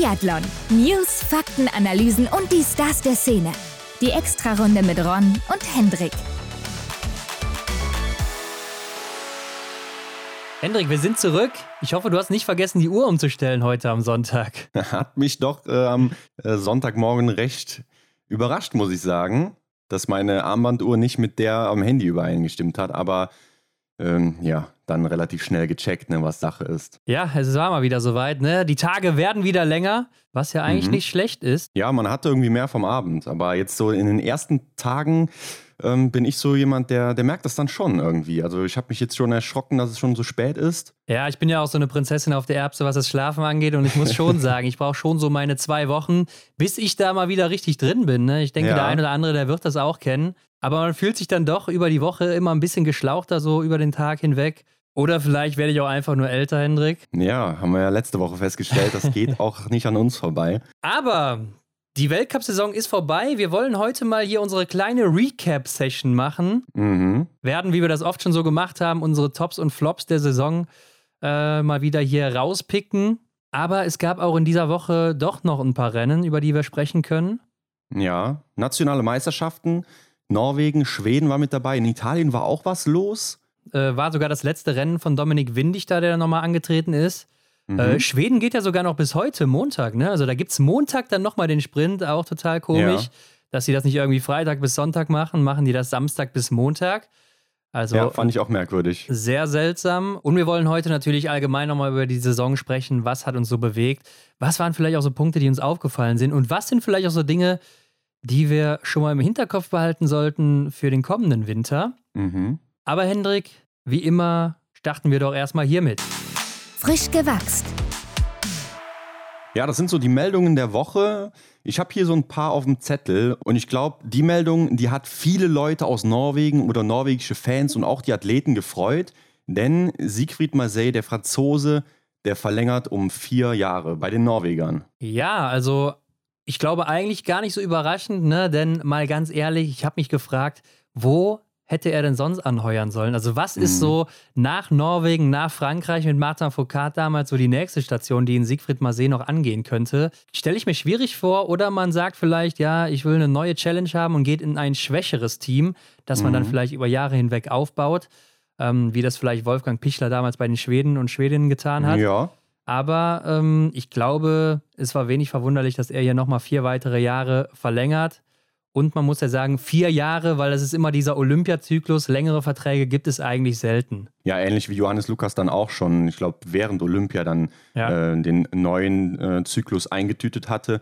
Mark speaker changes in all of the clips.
Speaker 1: Biathlon. News, Fakten, Analysen und die Stars der Szene. Die Extrarunde mit Ron und Hendrik.
Speaker 2: Hendrik, wir sind zurück. Ich hoffe, du hast nicht vergessen, die Uhr umzustellen heute am Sonntag.
Speaker 3: Hat mich doch äh, am äh, Sonntagmorgen recht überrascht, muss ich sagen, dass meine Armbanduhr nicht mit der am Handy übereingestimmt hat. Aber ähm, ja, dann relativ schnell gecheckt, ne, was Sache ist.
Speaker 2: Ja, es war mal wieder soweit, ne? Die Tage werden wieder länger, was ja eigentlich mhm. nicht schlecht ist.
Speaker 3: Ja, man hatte irgendwie mehr vom Abend, aber jetzt so in den ersten Tagen ähm, bin ich so jemand, der, der merkt das dann schon irgendwie. Also ich habe mich jetzt schon erschrocken, dass es schon so spät ist.
Speaker 2: Ja, ich bin ja auch so eine Prinzessin auf der Erbse, was das Schlafen angeht. Und ich muss schon sagen, ich brauche schon so meine zwei Wochen, bis ich da mal wieder richtig drin bin. Ne? Ich denke, ja. der eine oder andere, der wird das auch kennen. Aber man fühlt sich dann doch über die Woche immer ein bisschen geschlauchter, so über den Tag hinweg. Oder vielleicht werde ich auch einfach nur älter, Hendrik.
Speaker 3: Ja, haben wir ja letzte Woche festgestellt, das geht auch nicht an uns vorbei.
Speaker 2: Aber die Weltcup-Saison ist vorbei. Wir wollen heute mal hier unsere kleine Recap-Session machen. Mhm. Werden, wie wir das oft schon so gemacht haben, unsere Tops und Flops der Saison äh, mal wieder hier rauspicken. Aber es gab auch in dieser Woche doch noch ein paar Rennen, über die wir sprechen können.
Speaker 3: Ja, nationale Meisterschaften. Norwegen, Schweden war mit dabei. In Italien war auch was los
Speaker 2: äh, war sogar das letzte Rennen von Dominik Windig da, der nochmal angetreten ist. Mhm. Äh, Schweden geht ja sogar noch bis heute, Montag, ne? Also da gibt es Montag dann nochmal den Sprint, auch total komisch. Ja. Dass sie das nicht irgendwie Freitag bis Sonntag machen, machen die das Samstag bis Montag. Also
Speaker 3: ja, fand ich auch merkwürdig.
Speaker 2: Sehr seltsam. Und wir wollen heute natürlich allgemein nochmal über die Saison sprechen. Was hat uns so bewegt? Was waren vielleicht auch so Punkte, die uns aufgefallen sind? Und was sind vielleicht auch so Dinge, die wir schon mal im Hinterkopf behalten sollten für den kommenden Winter? Mhm. Aber Hendrik, wie immer, starten wir doch erstmal hiermit.
Speaker 1: Frisch gewachst.
Speaker 3: Ja, das sind so die Meldungen der Woche. Ich habe hier so ein paar auf dem Zettel und ich glaube, die Meldung, die hat viele Leute aus Norwegen oder norwegische Fans und auch die Athleten gefreut, denn Siegfried Marseille, der Franzose, der verlängert um vier Jahre bei den Norwegern.
Speaker 2: Ja, also ich glaube eigentlich gar nicht so überraschend, ne? denn mal ganz ehrlich, ich habe mich gefragt, wo hätte er denn sonst anheuern sollen? Also, was ist mhm. so nach Norwegen, nach Frankreich mit Martin Foucault damals so die nächste Station, die in Siegfried Marseille noch angehen könnte? Stelle ich mir schwierig vor oder man sagt vielleicht, ja, ich will eine neue Challenge haben und geht in ein schwächeres Team, das man dann mhm. vielleicht über Jahre hinweg aufbaut, ähm, wie das vielleicht Wolfgang Pichler damals bei den Schweden und Schwedinnen getan hat.
Speaker 3: Ja.
Speaker 2: Aber ähm, ich glaube, es war wenig verwunderlich, dass er hier nochmal vier weitere Jahre verlängert. Und man muss ja sagen, vier Jahre, weil das ist immer dieser Olympiazyklus. Längere Verträge gibt es eigentlich selten.
Speaker 3: Ja, ähnlich wie Johannes Lukas dann auch schon, ich glaube, während Olympia dann ja. äh, den neuen äh, Zyklus eingetütet hatte.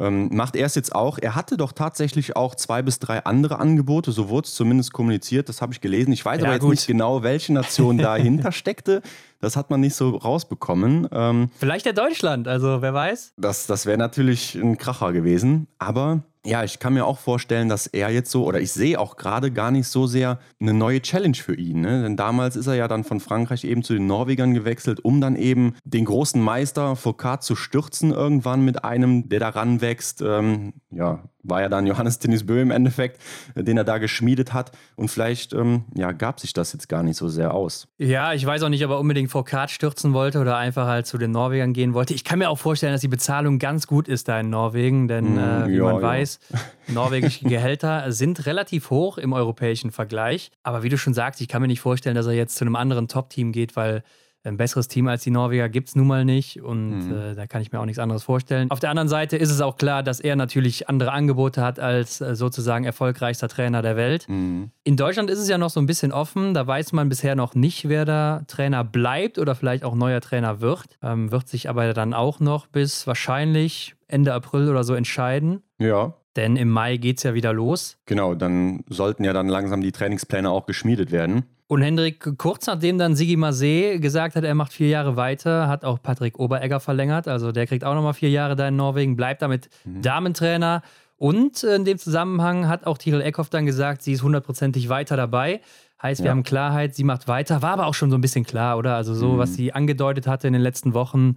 Speaker 3: Ähm, macht er es jetzt auch. Er hatte doch tatsächlich auch zwei bis drei andere Angebote, so wurde es zumindest kommuniziert, das habe ich gelesen. Ich weiß ja, aber jetzt gut. nicht genau, welche Nation dahinter steckte. Das hat man nicht so rausbekommen.
Speaker 2: Ähm, Vielleicht der Deutschland, also wer weiß.
Speaker 3: Das, das wäre natürlich ein Kracher gewesen. Aber ja, ich kann mir auch vorstellen, dass er jetzt so, oder ich sehe auch gerade gar nicht so sehr eine neue Challenge für ihn. Ne? Denn damals ist er ja dann von Frankreich eben zu den Norwegern gewechselt, um dann eben den großen Meister Foucault zu stürzen irgendwann mit einem, der da ranwächst. Ähm, ja, war ja dann Johannes Tinnis Bö im Endeffekt, äh, den er da geschmiedet hat. Und vielleicht ähm, ja, gab sich das jetzt gar nicht so sehr aus.
Speaker 2: Ja, ich weiß auch nicht, ob er unbedingt Foucault stürzen wollte oder einfach halt zu den Norwegern gehen wollte. Ich kann mir auch vorstellen, dass die Bezahlung ganz gut ist da in Norwegen, denn mm, äh, wie ja, man ja. weiß, norwegische Gehälter sind relativ hoch im europäischen Vergleich. Aber wie du schon sagst, ich kann mir nicht vorstellen, dass er jetzt zu einem anderen Top-Team geht, weil ein besseres Team als die Norweger gibt es nun mal nicht und mhm. äh, da kann ich mir auch nichts anderes vorstellen. Auf der anderen Seite ist es auch klar, dass er natürlich andere Angebote hat als äh, sozusagen erfolgreichster Trainer der Welt. Mhm. In Deutschland ist es ja noch so ein bisschen offen, da weiß man bisher noch nicht, wer da Trainer bleibt oder vielleicht auch neuer Trainer wird. Ähm, wird sich aber dann auch noch bis wahrscheinlich Ende April oder so entscheiden.
Speaker 3: Ja.
Speaker 2: Denn im Mai geht es ja wieder los.
Speaker 3: Genau, dann sollten ja dann langsam die Trainingspläne auch geschmiedet werden.
Speaker 2: Und Hendrik, kurz nachdem dann Sigi Marseille gesagt hat, er macht vier Jahre weiter, hat auch Patrick Oberegger verlängert. Also der kriegt auch nochmal vier Jahre da in Norwegen, bleibt damit mhm. Damentrainer. Und in dem Zusammenhang hat auch Tirol Eckhoff dann gesagt, sie ist hundertprozentig weiter dabei. Heißt, wir ja. haben Klarheit, sie macht weiter. War aber auch schon so ein bisschen klar, oder? Also so, mhm. was sie angedeutet hatte in den letzten Wochen,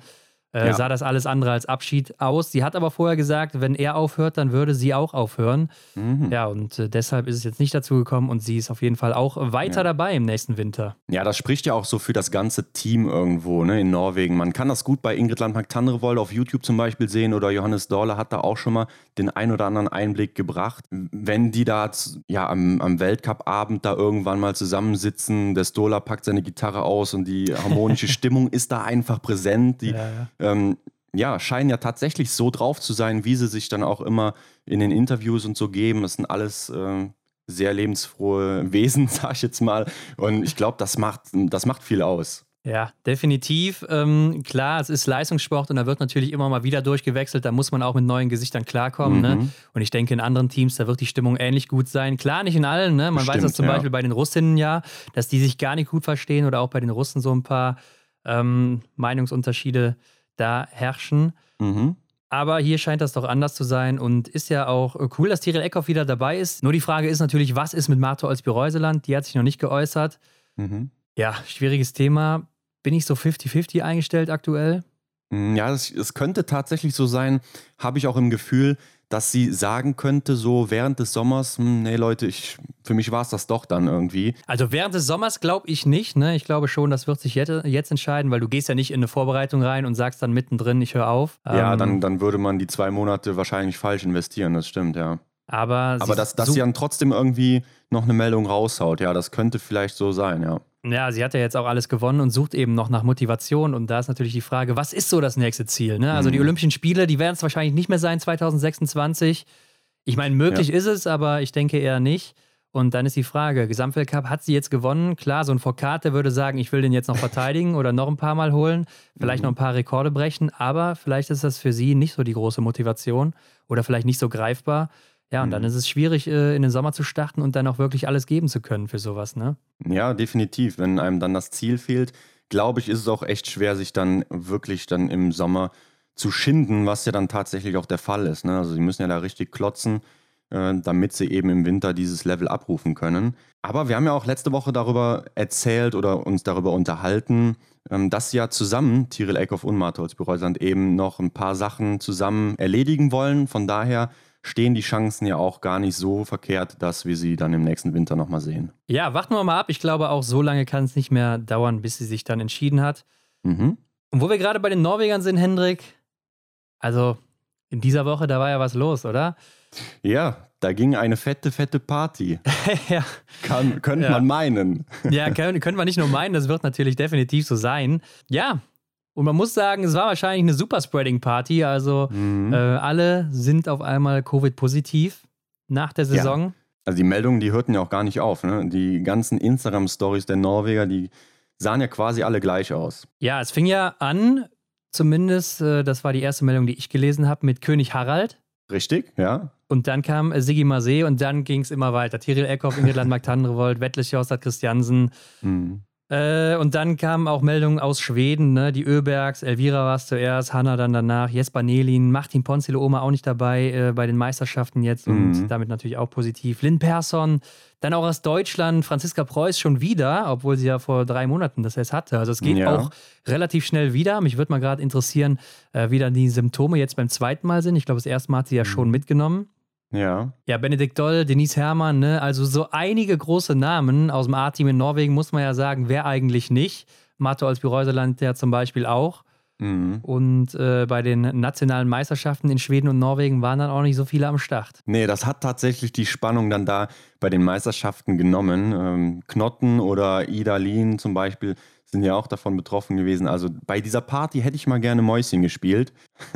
Speaker 2: äh, ja. sah das alles andere als Abschied aus. Sie hat aber vorher gesagt, wenn er aufhört, dann würde sie auch aufhören. Mhm. Ja, und äh, deshalb ist es jetzt nicht dazu gekommen und sie ist auf jeden Fall auch weiter ja. dabei im nächsten Winter.
Speaker 3: Ja, das spricht ja auch so für das ganze Team irgendwo ne, in Norwegen. Man kann das gut bei Ingrid Landmark-Tandrevold auf YouTube zum Beispiel sehen oder Johannes Dorle hat da auch schon mal den ein oder anderen Einblick gebracht. Wenn die da ja, am, am Weltcup-Abend da irgendwann mal zusammensitzen, der Stola packt seine Gitarre aus und die harmonische Stimmung ist da einfach präsent. Die, ja, ja. Ähm, ja, scheinen ja tatsächlich so drauf zu sein, wie sie sich dann auch immer in den Interviews und so geben. Das sind alles äh, sehr lebensfrohe Wesen, sag ich jetzt mal. Und ich glaube, das macht, das macht viel aus.
Speaker 2: Ja, definitiv. Ähm, klar, es ist Leistungssport und da wird natürlich immer mal wieder durchgewechselt. Da muss man auch mit neuen Gesichtern klarkommen. Ne? Mhm. Ne? Und ich denke, in anderen Teams, da wird die Stimmung ähnlich gut sein. Klar, nicht in allen. Ne? Man Bestimmt, weiß das zum ja. Beispiel bei den Russinnen ja, dass die sich gar nicht gut verstehen oder auch bei den Russen so ein paar ähm, Meinungsunterschiede da herrschen. Mhm. Aber hier scheint das doch anders zu sein und ist ja auch cool, dass Tiril Eckhoff wieder dabei ist. Nur die Frage ist natürlich, was ist mit Marto Olsby-Reuseland? Die hat sich noch nicht geäußert. Mhm. Ja, schwieriges Thema. Bin ich so 50-50 eingestellt aktuell?
Speaker 3: Mm, ja, es könnte tatsächlich so sein, habe ich auch im Gefühl, dass sie sagen könnte, so während des Sommers, hm, nee Leute, ich, für mich war es das doch dann irgendwie.
Speaker 2: Also während des Sommers glaube ich nicht. Ne? Ich glaube schon, das wird sich jetzt, jetzt, entscheiden, weil du gehst ja nicht in eine Vorbereitung rein und sagst dann mittendrin, ich höre auf.
Speaker 3: Ja, ähm, dann, dann würde man die zwei Monate wahrscheinlich falsch investieren, das stimmt, ja.
Speaker 2: Aber,
Speaker 3: Aber dass, dass sie dann trotzdem irgendwie noch eine Meldung raushaut, ja, das könnte vielleicht so sein, ja.
Speaker 2: Ja, sie hat ja jetzt auch alles gewonnen und sucht eben noch nach Motivation. Und da ist natürlich die Frage, was ist so das nächste Ziel? Ne? Also mhm. die Olympischen Spiele, die werden es wahrscheinlich nicht mehr sein 2026. Ich meine, möglich ja. ist es, aber ich denke eher nicht. Und dann ist die Frage, Gesamtweltcup hat sie jetzt gewonnen? Klar, so ein Foucault, der würde sagen, ich will den jetzt noch verteidigen oder noch ein paar Mal holen, vielleicht mhm. noch ein paar Rekorde brechen, aber vielleicht ist das für sie nicht so die große Motivation oder vielleicht nicht so greifbar. Ja, und mhm. dann ist es schwierig, äh, in den Sommer zu starten und dann auch wirklich alles geben zu können für sowas, ne?
Speaker 3: Ja, definitiv. Wenn einem dann das Ziel fehlt, glaube ich, ist es auch echt schwer, sich dann wirklich dann im Sommer zu schinden, was ja dann tatsächlich auch der Fall ist. Ne? Also sie müssen ja da richtig klotzen, äh, damit sie eben im Winter dieses Level abrufen können. Aber wir haben ja auch letzte Woche darüber erzählt oder uns darüber unterhalten, ähm, dass ja zusammen Tiril Eckhoff und Martholz Bereusand eben noch ein paar Sachen zusammen erledigen wollen. Von daher stehen die Chancen ja auch gar nicht so verkehrt, dass wir sie dann im nächsten Winter nochmal sehen.
Speaker 2: Ja, warten wir mal ab. Ich glaube, auch so lange kann es nicht mehr dauern, bis sie sich dann entschieden hat. Mhm. Und wo wir gerade bei den Norwegern sind, Hendrik, also in dieser Woche, da war ja was los, oder?
Speaker 3: Ja, da ging eine fette, fette Party. ja. Kann, könnte ja. man meinen.
Speaker 2: ja, können, können wir nicht nur meinen, das wird natürlich definitiv so sein. Ja, und man muss sagen, es war wahrscheinlich eine Super-Spreading-Party. Also mhm. äh, alle sind auf einmal Covid-positiv nach der Saison. Ja.
Speaker 3: Also die Meldungen, die hörten ja auch gar nicht auf. Ne? Die ganzen Instagram-Stories der Norweger, die sahen ja quasi alle gleich aus.
Speaker 2: Ja, es fing ja an, zumindest, äh, das war die erste Meldung, die ich gelesen habe, mit König Harald.
Speaker 3: Richtig, ja.
Speaker 2: Und dann kam äh, Sigi Marseille und dann ging es immer weiter. Tiril Eckhoff, Ingrid Landmark-Tandrevold, Wettlich Jostad Christiansen. Mhm. Äh, und dann kamen auch Meldungen aus Schweden, ne? die Öbergs, Elvira war es zuerst, Hanna dann danach, Jesper Nelin, Martin Ponzile Oma auch nicht dabei äh, bei den Meisterschaften jetzt mhm. und damit natürlich auch positiv. Lynn Persson, dann auch aus Deutschland, Franziska Preuß schon wieder, obwohl sie ja vor drei Monaten das erst hatte. Also es geht ja. auch relativ schnell wieder. Mich würde mal gerade interessieren, äh, wie dann die Symptome jetzt beim zweiten Mal sind. Ich glaube, das erste Mal hat sie ja mhm. schon mitgenommen.
Speaker 3: Ja.
Speaker 2: Ja, Benedikt Doll, Denise Herrmann, ne? also so einige große Namen aus dem A-Team in Norwegen, muss man ja sagen, wer eigentlich nicht. Marte Olsby-Reuseland ja zum Beispiel auch. Mhm. Und äh, bei den nationalen Meisterschaften in Schweden und Norwegen waren dann auch nicht so viele am Start.
Speaker 3: Nee, das hat tatsächlich die Spannung dann da bei den Meisterschaften genommen. Ähm, Knotten oder Ida Lien zum Beispiel sind ja auch davon betroffen gewesen. Also bei dieser Party hätte ich mal gerne Mäuschen gespielt.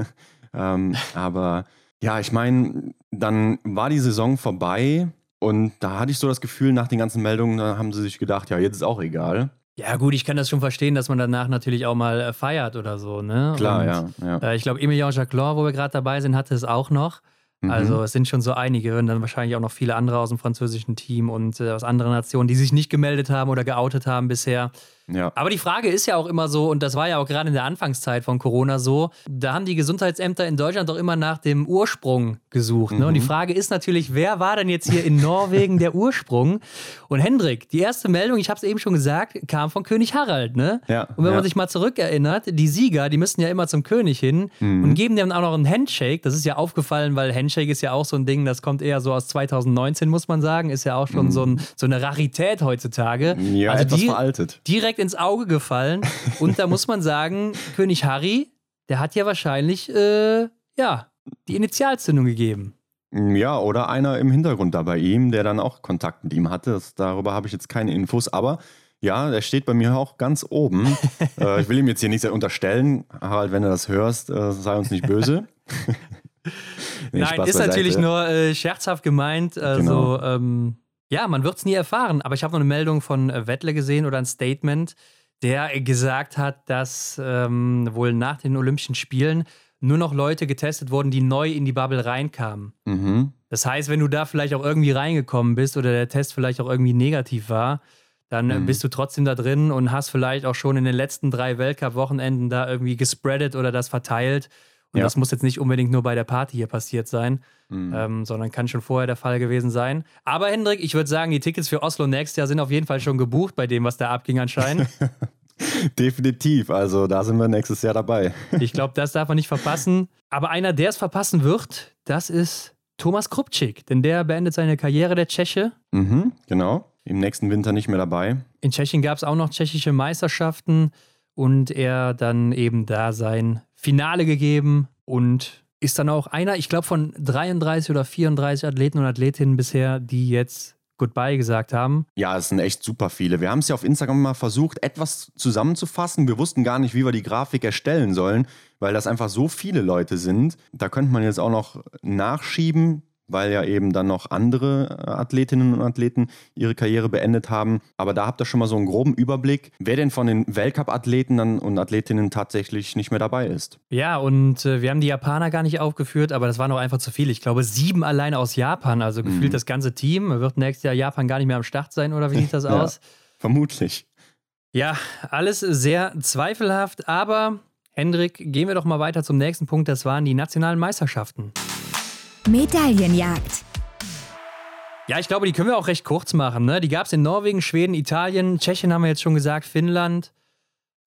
Speaker 3: ähm, aber ja, ich meine, dann war die Saison vorbei und da hatte ich so das Gefühl, nach den ganzen Meldungen, da haben sie sich gedacht, ja, jetzt ist auch egal.
Speaker 2: Ja, gut, ich kann das schon verstehen, dass man danach natürlich auch mal äh, feiert oder so, ne?
Speaker 3: Klar, und, ja. ja.
Speaker 2: Äh, ich glaube, Emilien Jacquelin, wo wir gerade dabei sind, hatte es auch noch. Mhm. Also es sind schon so einige und dann wahrscheinlich auch noch viele andere aus dem französischen Team und äh, aus anderen Nationen, die sich nicht gemeldet haben oder geoutet haben bisher. Ja. Aber die Frage ist ja auch immer so, und das war ja auch gerade in der Anfangszeit von Corona so, da haben die Gesundheitsämter in Deutschland doch immer nach dem Ursprung gesucht. Ne? Mhm. Und die mhm. Frage ist natürlich, wer war denn jetzt hier in Norwegen der Ursprung? Und Hendrik, die erste Meldung, ich habe es eben schon gesagt, kam von König Harald. Ne? Ja, und wenn ja. man sich mal zurückerinnert, die Sieger, die müssten ja immer zum König hin mhm. und geben dem auch noch einen Handshake. Das ist ja aufgefallen, weil Handshake ist ja auch so ein Ding, das kommt eher so aus 2019, muss man sagen. Ist ja auch schon mhm. so, ein, so, eine Rarität heutzutage.
Speaker 3: Ja, also etwas die, veraltet.
Speaker 2: Direkt ins Auge gefallen. Und da muss man sagen, König Harry, der hat ja wahrscheinlich, äh, ja, die Initialzündung gegeben.
Speaker 3: Ja, oder einer im Hintergrund da bei ihm, der dann auch Kontakt mit ihm hatte. Das, darüber habe ich jetzt keine Infos, aber ja, der steht bei mir auch ganz oben. äh, ich will ihm jetzt hier nichts unterstellen. Harald, wenn du das hörst, äh, sei uns nicht böse.
Speaker 2: nee, Nein, ist natürlich nur äh, scherzhaft gemeint. Also, genau. ähm, ja, man wird es nie erfahren. Aber ich habe noch eine Meldung von äh, Wettle gesehen oder ein Statement, der gesagt hat, dass ähm, wohl nach den Olympischen Spielen nur noch Leute getestet wurden, die neu in die Bubble reinkamen. Mhm. Das heißt, wenn du da vielleicht auch irgendwie reingekommen bist oder der Test vielleicht auch irgendwie negativ war, dann äh, mhm. bist du trotzdem da drin und hast vielleicht auch schon in den letzten drei Weltcup-Wochenenden da irgendwie gespreadet oder das verteilt. Und ja. das muss jetzt nicht unbedingt nur bei der Party hier passiert sein, mhm. ähm, sondern kann schon vorher der Fall gewesen sein. Aber Hendrik, ich würde sagen, die Tickets für Oslo nächstes Jahr sind auf jeden Fall schon gebucht bei dem, was da abging anscheinend.
Speaker 3: Definitiv, also da sind wir nächstes Jahr dabei.
Speaker 2: ich glaube, das darf man nicht verpassen. Aber einer, der es verpassen wird, das ist Thomas Krupczyk, denn der beendet seine Karriere der Tscheche.
Speaker 3: Mhm, genau im nächsten Winter nicht mehr dabei.
Speaker 2: In Tschechien gab es auch noch tschechische Meisterschaften und er dann eben da sein Finale gegeben und ist dann auch einer, ich glaube, von 33 oder 34 Athleten und Athletinnen bisher, die jetzt Goodbye gesagt haben.
Speaker 3: Ja, es sind echt super viele. Wir haben es ja auf Instagram mal versucht, etwas zusammenzufassen. Wir wussten gar nicht, wie wir die Grafik erstellen sollen, weil das einfach so viele Leute sind. Da könnte man jetzt auch noch nachschieben weil ja eben dann noch andere äh, Athletinnen und Athleten ihre Karriere beendet haben. Aber da habt ihr schon mal so einen groben Überblick, wer denn von den Weltcup-Athleten und Athletinnen tatsächlich nicht mehr dabei ist.
Speaker 2: Ja, und äh, wir haben die Japaner gar nicht aufgeführt, aber das war noch einfach zu viel. Ich glaube, sieben alleine aus Japan, also gefühlt mhm. das ganze Team. Wird nächstes Jahr Japan gar nicht mehr am Start sein, oder wie sieht das aus? ja,
Speaker 3: vermutlich.
Speaker 2: Ja, alles sehr zweifelhaft, aber Hendrik, gehen wir doch mal weiter zum nächsten Punkt. Das waren die nationalen Meisterschaften.
Speaker 1: Medaillenjagd.
Speaker 2: Ja, ich glaube, die können wir auch recht kurz machen. Ne? Die gab es in Norwegen, Schweden, Italien, Tschechien haben wir jetzt schon gesagt, Finnland.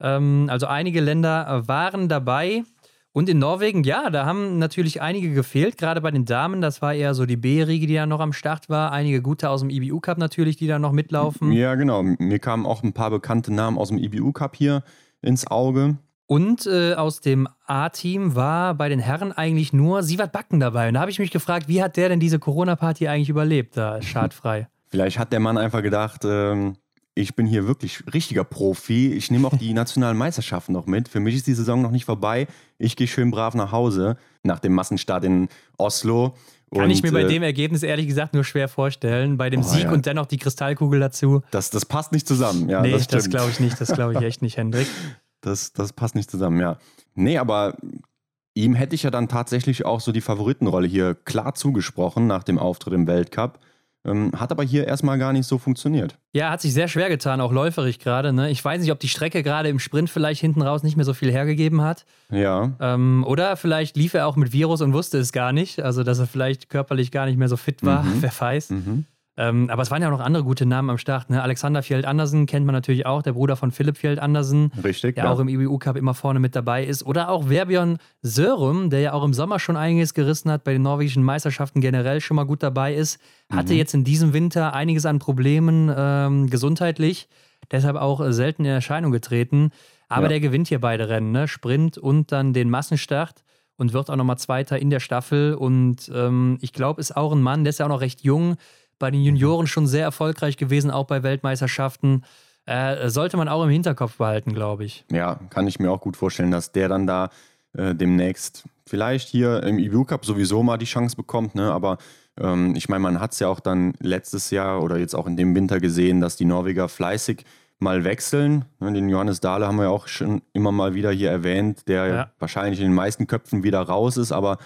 Speaker 2: Ähm, also einige Länder waren dabei. Und in Norwegen, ja, da haben natürlich einige gefehlt, gerade bei den Damen. Das war eher so die B-Riege, die da noch am Start war. Einige gute aus dem IBU-Cup natürlich, die da noch mitlaufen.
Speaker 3: Ja, genau. Mir kamen auch ein paar bekannte Namen aus dem IBU-Cup hier ins Auge.
Speaker 2: Und äh, aus dem A-Team war bei den Herren eigentlich nur Sivat Backen dabei. Und da habe ich mich gefragt, wie hat der denn diese Corona-Party eigentlich überlebt, da schadfrei?
Speaker 3: Vielleicht hat der Mann einfach gedacht, ähm, ich bin hier wirklich richtiger Profi. Ich nehme auch die nationalen Meisterschaften noch mit. Für mich ist die Saison noch nicht vorbei. Ich gehe schön brav nach Hause nach dem Massenstart in Oslo.
Speaker 2: Kann und, ich mir bei äh, dem Ergebnis ehrlich gesagt nur schwer vorstellen. Bei dem oh, Sieg ja. und dennoch die Kristallkugel dazu.
Speaker 3: Das, das passt nicht zusammen. Ja,
Speaker 2: nee, das, das glaube ich nicht. Das glaube ich echt nicht, Hendrik.
Speaker 3: Das, das passt nicht zusammen, ja. Nee, aber ihm hätte ich ja dann tatsächlich auch so die Favoritenrolle hier klar zugesprochen nach dem Auftritt im Weltcup. Ähm, hat aber hier erstmal gar nicht so funktioniert.
Speaker 2: Ja, hat sich sehr schwer getan, auch läuferig gerade. Ne? Ich weiß nicht, ob die Strecke gerade im Sprint vielleicht hinten raus nicht mehr so viel hergegeben hat.
Speaker 3: Ja.
Speaker 2: Ähm, oder vielleicht lief er auch mit Virus und wusste es gar nicht. Also, dass er vielleicht körperlich gar nicht mehr so fit war, mhm. wer weiß. Mhm. Ähm, aber es waren ja auch noch andere gute Namen am Start. Ne? Alexander Fjeld Andersen kennt man natürlich auch, der Bruder von Philipp Fjeld Andersen.
Speaker 3: Richtig.
Speaker 2: Der ja. auch im IBU Cup immer vorne mit dabei ist. Oder auch Verbjörn Sörum, der ja auch im Sommer schon einiges gerissen hat, bei den norwegischen Meisterschaften generell schon mal gut dabei ist. Hatte mhm. jetzt in diesem Winter einiges an Problemen ähm, gesundheitlich, deshalb auch selten in Erscheinung getreten. Aber ja. der gewinnt hier beide Rennen, ne? Sprint und dann den Massenstart und wird auch nochmal Zweiter in der Staffel. Und ähm, ich glaube, ist auch ein Mann, der ist ja auch noch recht jung bei den Junioren schon sehr erfolgreich gewesen, auch bei Weltmeisterschaften. Äh, sollte man auch im Hinterkopf behalten, glaube ich.
Speaker 3: Ja, kann ich mir auch gut vorstellen, dass der dann da äh, demnächst vielleicht hier im EBU Cup sowieso mal die Chance bekommt. Ne? Aber ähm, ich meine, man hat es ja auch dann letztes Jahr oder jetzt auch in dem Winter gesehen, dass die Norweger fleißig mal wechseln. Ne? Den Johannes Dahle haben wir ja auch schon immer mal wieder hier erwähnt, der ja. wahrscheinlich in den meisten Köpfen wieder raus ist, aber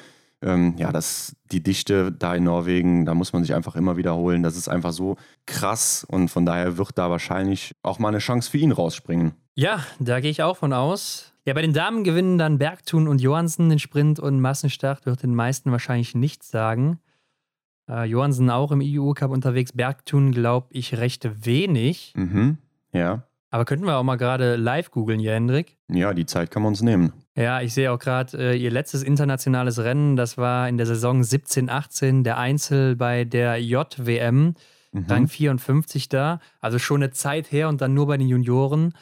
Speaker 3: ähm, ja, das, die Dichte da in Norwegen, da muss man sich einfach immer wiederholen. Das ist einfach so krass und von daher wird da wahrscheinlich auch mal eine Chance für ihn rausspringen.
Speaker 2: Ja, da gehe ich auch von aus. Ja, bei den Damen gewinnen dann Bergtun und Johansen den Sprint und Massenstart wird den meisten wahrscheinlich nichts sagen. Äh, Johansen auch im EU-Cup unterwegs, Bergtun glaube ich recht wenig.
Speaker 3: Mhm, ja.
Speaker 2: Aber könnten wir auch mal gerade live googeln hier, Hendrik?
Speaker 3: Ja, die Zeit kann man uns nehmen.
Speaker 2: Ja, ich sehe auch gerade äh, ihr letztes internationales Rennen, das war in der Saison 17, 18, der Einzel bei der JWM, mhm. Rang 54 da. Also schon eine Zeit her und dann nur bei den Junioren.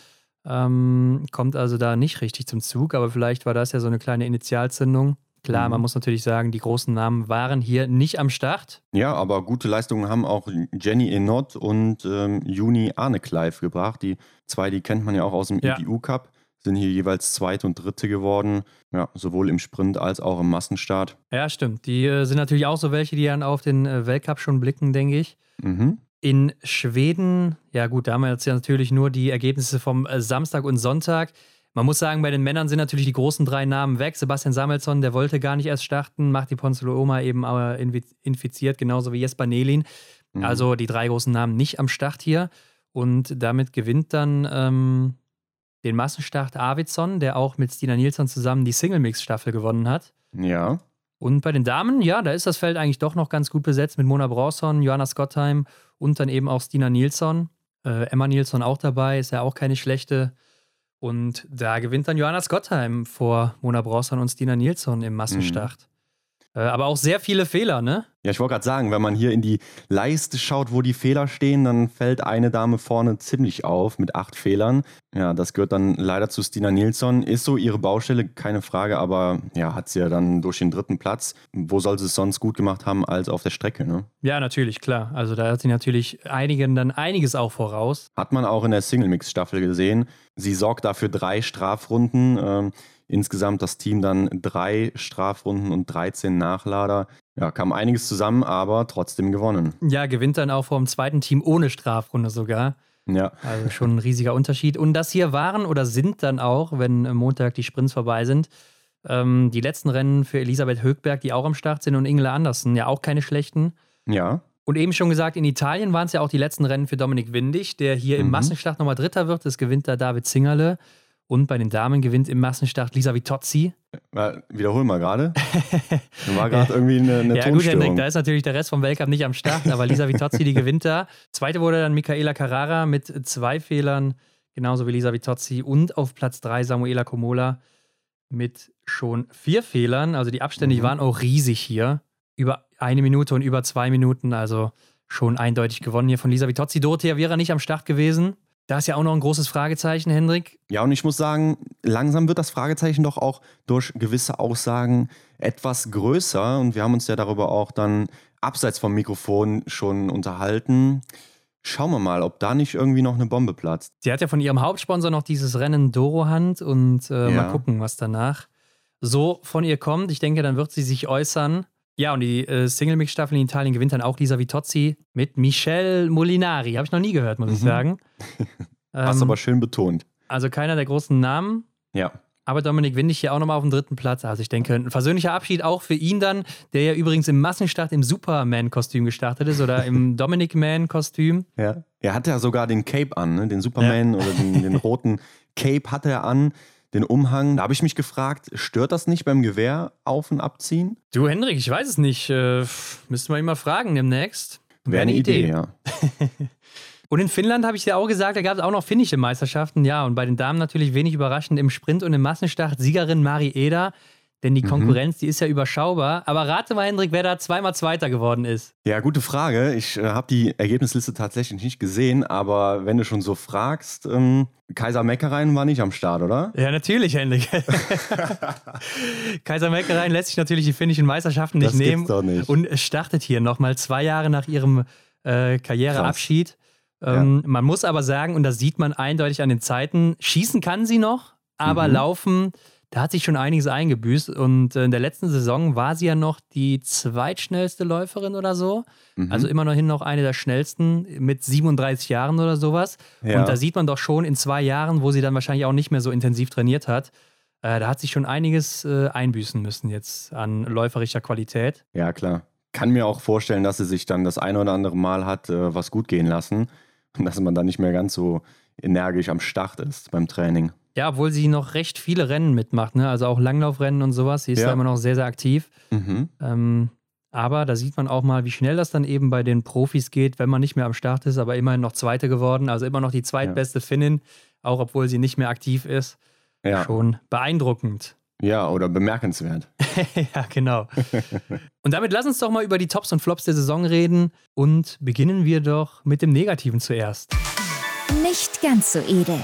Speaker 2: Ähm, kommt also da nicht richtig zum Zug, aber vielleicht war das ja so eine kleine Initialzündung. Klar, mhm. man muss natürlich sagen, die großen Namen waren hier nicht am Start.
Speaker 3: Ja, aber gute Leistungen haben auch Jenny Enot und ähm, Juni Arnekleif gebracht. Die zwei, die kennt man ja auch aus dem ja. EDU Cup, sind hier jeweils Zweite und Dritte geworden. Ja, sowohl im Sprint als auch im Massenstart.
Speaker 2: Ja, stimmt. Die äh, sind natürlich auch so welche, die dann auf den äh, Weltcup schon blicken, denke ich.
Speaker 3: Mhm.
Speaker 2: In Schweden, ja gut, da haben wir jetzt ja natürlich nur die Ergebnisse vom äh, Samstag und Sonntag. Man muss sagen, bei den Männern sind natürlich die großen drei Namen weg. Sebastian Samuelsson, der wollte gar nicht erst starten, macht die Ponzolo eben aber infiziert, genauso wie Jesper Nelin. Mhm. Also die drei großen Namen nicht am Start hier. Und damit gewinnt dann ähm, den Massenstart Arvidsson, der auch mit Stina Nilsson zusammen die Single-Mix-Staffel gewonnen hat.
Speaker 3: Ja.
Speaker 2: Und bei den Damen, ja, da ist das Feld eigentlich doch noch ganz gut besetzt mit Mona Bronson, Johanna Scottheim und dann eben auch Stina Nilsson. Äh, Emma Nilsson auch dabei, ist ja auch keine schlechte. Und da gewinnt dann Johanna Scottheim vor Mona Bronson und Stina Nilsson im Massenstart. Mhm. Äh, aber auch sehr viele Fehler, ne?
Speaker 3: Ja, ich wollte gerade sagen, wenn man hier in die Leiste schaut, wo die Fehler stehen, dann fällt eine Dame vorne ziemlich auf mit acht Fehlern. Ja, das gehört dann leider zu Stina Nilsson. Ist so ihre Baustelle, keine Frage, aber ja, hat sie ja dann durch den dritten Platz. Wo soll sie es sonst gut gemacht haben als auf der Strecke, ne?
Speaker 2: Ja, natürlich, klar. Also da hat sie natürlich einigen dann einiges auch voraus.
Speaker 3: Hat man auch in der Single-Mix-Staffel gesehen. Sie sorgt dafür drei Strafrunden. Ähm, Insgesamt das Team dann drei Strafrunden und 13 Nachlader. Ja, kam einiges zusammen, aber trotzdem gewonnen.
Speaker 2: Ja, gewinnt dann auch vom zweiten Team ohne Strafrunde sogar.
Speaker 3: Ja.
Speaker 2: Also schon ein riesiger Unterschied. Und das hier waren oder sind dann auch, wenn Montag die Sprints vorbei sind, ähm, die letzten Rennen für Elisabeth Högberg, die auch am Start sind, und Ingela Andersen, ja auch keine schlechten.
Speaker 3: Ja.
Speaker 2: Und eben schon gesagt, in Italien waren es ja auch die letzten Rennen für Dominik Windig, der hier mhm. im Massenschlacht nochmal Dritter wird. Das gewinnt da David Zingerle. Und bei den Damen gewinnt im Massenstart Lisa Vitozzi.
Speaker 3: Wiederhol mal gerade. War gerade irgendwie eine, eine
Speaker 2: Ja, gut, Hendrik, da ist natürlich der Rest vom Weltcup nicht am Start, aber Lisa Vitozzi, die gewinnt da. Zweite wurde dann Michaela Carrara mit zwei Fehlern, genauso wie Lisa Vitozzi. Und auf Platz drei Samuela Comola mit schon vier Fehlern. Also die Abstände mhm. waren auch riesig hier. Über eine Minute und über zwei Minuten. Also schon eindeutig gewonnen hier von Lisa Vitozzi. Dorothea wäre nicht am Start gewesen. Da ist ja auch noch ein großes Fragezeichen, Hendrik.
Speaker 3: Ja, und ich muss sagen, langsam wird das Fragezeichen doch auch durch gewisse Aussagen etwas größer. Und wir haben uns ja darüber auch dann abseits vom Mikrofon schon unterhalten. Schauen wir mal, ob da nicht irgendwie noch eine Bombe platzt.
Speaker 2: Sie hat ja von ihrem Hauptsponsor noch dieses Rennen Doro Hand und äh, ja. mal gucken, was danach so von ihr kommt. Ich denke, dann wird sie sich äußern. Ja, und die äh, Single-Mix-Staffel in Italien gewinnt dann auch Lisa Vitozzi mit Michelle Molinari. Habe ich noch nie gehört, muss mhm. ich sagen.
Speaker 3: Hast ähm, aber schön betont.
Speaker 2: Also keiner der großen Namen.
Speaker 3: Ja.
Speaker 2: Aber Dominik Windig hier auch nochmal auf dem dritten Platz. Also ich denke, ein versöhnlicher Abschied auch für ihn dann, der ja übrigens im Massenstart im Superman-Kostüm gestartet ist oder im Dominic-Man-Kostüm.
Speaker 3: Ja. Er hatte ja sogar den Cape an, ne? den Superman ja. oder den, den roten Cape hatte er an den Umhang. Da habe ich mich gefragt, stört das nicht beim Gewehr auf- und abziehen?
Speaker 2: Du, Hendrik, ich weiß es nicht. Äh, müssten wir ihn mal fragen demnächst.
Speaker 3: Wäre eine Idee, Idee ja.
Speaker 2: und in Finnland habe ich dir auch gesagt, da gab es auch noch finnische Meisterschaften. Ja, und bei den Damen natürlich wenig überraschend im Sprint und im Massenstart Siegerin Mari Eder. Denn die mhm. Konkurrenz, mhm. die ist ja überschaubar. Aber rate mal, Hendrik, wer da zweimal Zweiter geworden ist.
Speaker 3: Ja, gute Frage. Ich äh, habe die Ergebnisliste tatsächlich nicht gesehen, aber wenn du schon so fragst, ähm, Kaiser Meckereien war nicht am Start, oder?
Speaker 2: Ja, natürlich, Hendrik. Kaiser Meckereien lässt sich natürlich die finnischen Meisterschaften nicht das nehmen. Doch nicht. Und startet hier nochmal zwei Jahre nach ihrem äh, Karriereabschied. Ähm, ja. Man muss aber sagen, und das sieht man eindeutig an den Zeiten, schießen kann sie noch, aber mhm. laufen da hat sich schon einiges eingebüßt. Und äh, in der letzten Saison war sie ja noch die zweitschnellste Läuferin oder so. Mhm. Also immerhin noch eine der schnellsten mit 37 Jahren oder sowas. Ja. Und da sieht man doch schon in zwei Jahren, wo sie dann wahrscheinlich auch nicht mehr so intensiv trainiert hat, Äh, da hat sich schon einiges äh, einbüßen müssen jetzt an läuferischer Qualität.
Speaker 3: Ja, klar. Kann mir auch vorstellen, dass sie sich dann das ein oder andere Mal hat äh, was gut gehen lassen und dass man dann nicht mehr ganz so energisch am Start ist beim Training.
Speaker 2: Ja, obwohl sie noch recht viele Rennen mitmacht, ne? also auch Langlaufrennen und sowas. Sie ist ja. da immer noch sehr, sehr aktiv. Mhm. Ähm, aber da sieht man auch mal, wie schnell das dann eben bei den Profis geht, wenn man nicht mehr am Start ist, aber immerhin noch Zweite geworden. Also immer noch die zweitbeste ja. Finnin, auch obwohl sie nicht mehr aktiv ist. Ja. Schon beeindruckend.
Speaker 3: Ja, oder bemerkenswert.
Speaker 2: ja, genau. und damit lass uns doch mal über die Tops und Flops der Saison reden und beginnen wir doch mit dem Negativen zuerst.
Speaker 1: Nicht ganz so edel.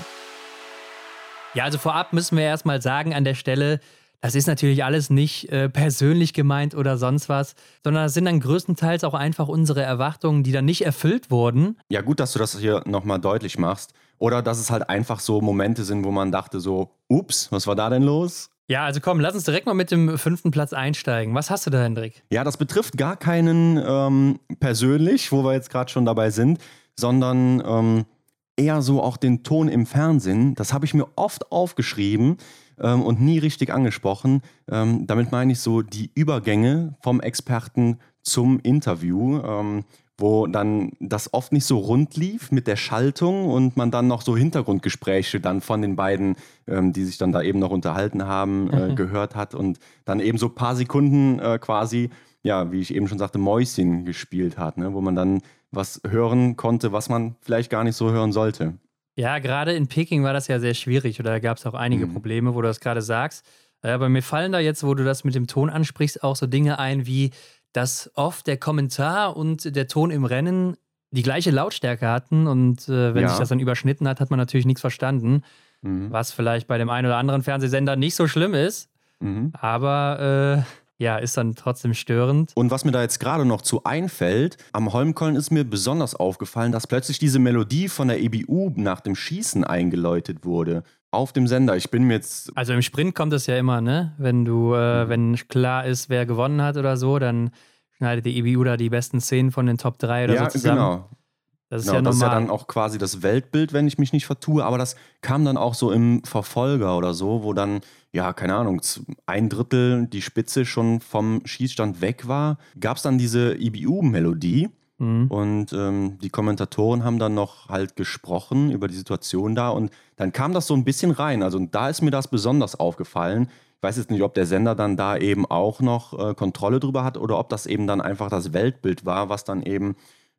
Speaker 2: Ja, also vorab müssen wir erstmal sagen an der Stelle, das ist natürlich alles nicht äh, persönlich gemeint oder sonst was, sondern das sind dann größtenteils auch einfach unsere Erwartungen, die dann nicht erfüllt wurden.
Speaker 3: Ja, gut, dass du das hier nochmal deutlich machst. Oder dass es halt einfach so Momente sind, wo man dachte so, ups, was war da denn los?
Speaker 2: Ja, also komm, lass uns direkt mal mit dem fünften Platz einsteigen. Was hast du da, Hendrik?
Speaker 3: Ja, das betrifft gar keinen ähm, persönlich, wo wir jetzt gerade schon dabei sind, sondern ähm, eher so auch den Ton im Fernsehen. Das habe ich mir oft aufgeschrieben ähm, und nie richtig angesprochen. Ähm, damit meine ich so die Übergänge vom Experten zum Interview, ähm, wo dann das oft nicht so rund lief mit der Schaltung und man dann noch so Hintergrundgespräche dann von den beiden, ähm, die sich dann da eben noch unterhalten haben, äh, mhm. gehört hat und dann eben so ein paar Sekunden äh, quasi, ja, wie ich eben schon sagte, Mäuschen gespielt hat, ne? wo man dann was hören konnte, was man vielleicht gar nicht so hören sollte.
Speaker 2: Ja, gerade in Peking war das ja sehr schwierig oder da gab es auch einige mhm. Probleme, wo du das gerade sagst. Aber mir fallen da jetzt, wo du das mit dem Ton ansprichst, auch so Dinge ein wie, dass oft der Kommentar und der Ton im Rennen die gleiche Lautstärke hatten und äh, wenn ja. sich das dann überschnitten hat, hat man natürlich nichts verstanden. Mhm. Was vielleicht bei dem einen oder anderen Fernsehsender nicht so schlimm ist. Mhm. Aber äh, ja, ist dann trotzdem störend.
Speaker 3: Und was mir da jetzt gerade noch zu einfällt, am Holmkollen ist mir besonders aufgefallen, dass plötzlich diese Melodie von der EBU nach dem Schießen eingeläutet wurde. Auf dem Sender. Ich bin mir jetzt.
Speaker 2: Also im Sprint kommt es ja immer, ne? Wenn du, äh, mhm. wenn klar ist, wer gewonnen hat oder so, dann schneidet die EBU da die besten Szenen von den Top 3 oder ja, so zusammen. Genau.
Speaker 3: Das ist genau, ja normal. Das ist ja dann auch quasi das Weltbild, wenn ich mich nicht vertue, aber das kam dann auch so im Verfolger oder so, wo dann, ja, keine Ahnung, ein Drittel die Spitze schon vom Schießstand weg war, gab es dann diese IBU-Melodie. Mhm. Und ähm, die Kommentatoren haben dann noch halt gesprochen über die Situation da und dann kam das so ein bisschen rein. Also da ist mir das besonders aufgefallen. Ich weiß jetzt nicht, ob der Sender dann da eben auch noch äh, Kontrolle drüber hat oder ob das eben dann einfach das Weltbild war, was dann eben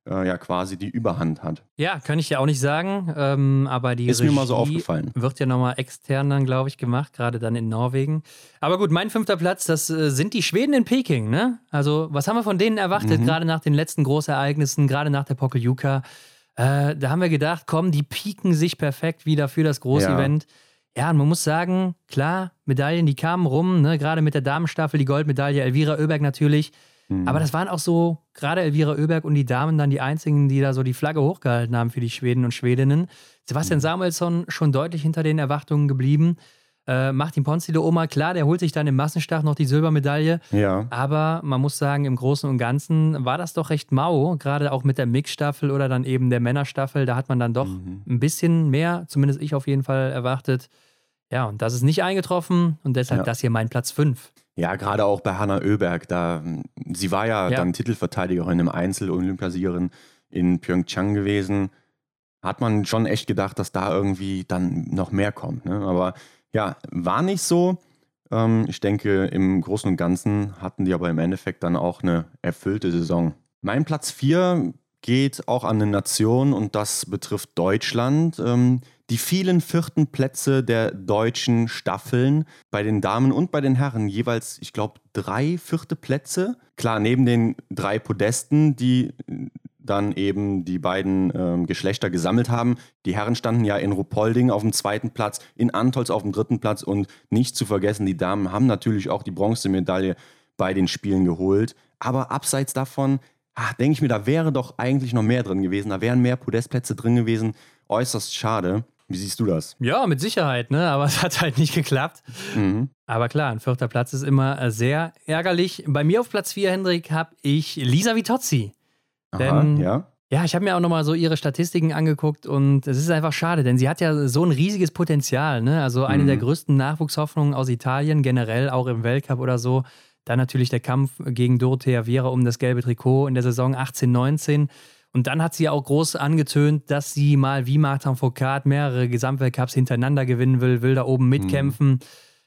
Speaker 3: äh, ja quasi die Überhand hat.
Speaker 2: Ja, kann ich ja auch nicht sagen, ähm, aber die
Speaker 3: ist Regie mir mal so aufgefallen.
Speaker 2: Wird ja nochmal extern dann, glaube ich, gemacht, gerade dann in Norwegen. Aber gut, mein fünfter Platz, das äh, sind die Schweden in Peking, ne? Also, was haben wir von denen erwartet, mhm. gerade nach den letzten Großereignissen, gerade nach der Pokeljuka? Äh, da haben wir gedacht, komm, die pieken sich perfekt wieder für das Großevent. Ja. ja, und man muss sagen, klar, Medaillen, die kamen rum, ne? gerade mit der Damenstaffel, die Goldmedaille, Elvira Oeberg natürlich. Mhm. Aber das waren auch so, gerade Elvira Oeberg und die Damen dann die einzigen, die da so die Flagge hochgehalten haben für die Schweden und Schwedinnen. Sebastian mhm. Samuelsson schon deutlich hinter den Erwartungen geblieben. Äh, Martin Ponzi, der Oma, klar, der holt sich dann im Massenstart noch die Silbermedaille. Ja. Aber man muss sagen, im Großen und Ganzen war das doch recht mau, gerade auch mit der Mixstaffel oder dann eben der Männerstaffel. Da hat man dann doch mhm. ein bisschen mehr, zumindest ich auf jeden Fall, erwartet. Ja, und das ist nicht eingetroffen und deshalb ja. das hier mein Platz 5.
Speaker 3: Ja, gerade auch bei Hanna Oeberg, da sie war ja, ja. dann Titelverteidigerin im Einzel, Olympiasiegerin in Pyeongchang gewesen. Hat man schon echt gedacht, dass da irgendwie dann noch mehr kommt. Ne? Aber ja, war nicht so. Ähm, ich denke, im Großen und Ganzen hatten die aber im Endeffekt dann auch eine erfüllte Saison. Mein Platz 4 geht auch an eine Nation und das betrifft Deutschland. Ähm, die vielen vierten Plätze der deutschen Staffeln bei den Damen und bei den Herren jeweils, ich glaube, drei vierte Plätze. Klar, neben den drei Podesten, die dann eben die beiden äh, Geschlechter gesammelt haben. Die Herren standen ja in Rupolding auf dem zweiten Platz, in Antolz auf dem dritten Platz und nicht zu vergessen, die Damen haben natürlich auch die Bronzemedaille bei den Spielen geholt. Aber abseits davon ah, denke ich mir, da wäre doch eigentlich noch mehr drin gewesen. Da wären mehr Podestplätze drin gewesen. Äußerst schade. Wie siehst du das?
Speaker 2: Ja, mit Sicherheit, ne? aber es hat halt nicht geklappt. Mhm. Aber klar, ein vierter Platz ist immer äh, sehr ärgerlich. Bei mir auf Platz 4, Hendrik, habe ich Lisa Vitozzi. Aha, Denn ja. Ja, ich habe mir auch nochmal so ihre Statistiken angeguckt und es ist einfach schade, denn sie hat ja so ein riesiges Potenzial. Ne? Also eine mhm. der größten Nachwuchshoffnungen aus Italien, generell auch im Weltcup oder so. Dann natürlich der Kampf gegen Dorothea Viera um das gelbe Trikot in der Saison 18-19. Und dann hat sie auch groß angetönt, dass sie mal wie Martin Foucault mehrere Gesamtweltcups hintereinander gewinnen will, will da oben mitkämpfen. Mhm.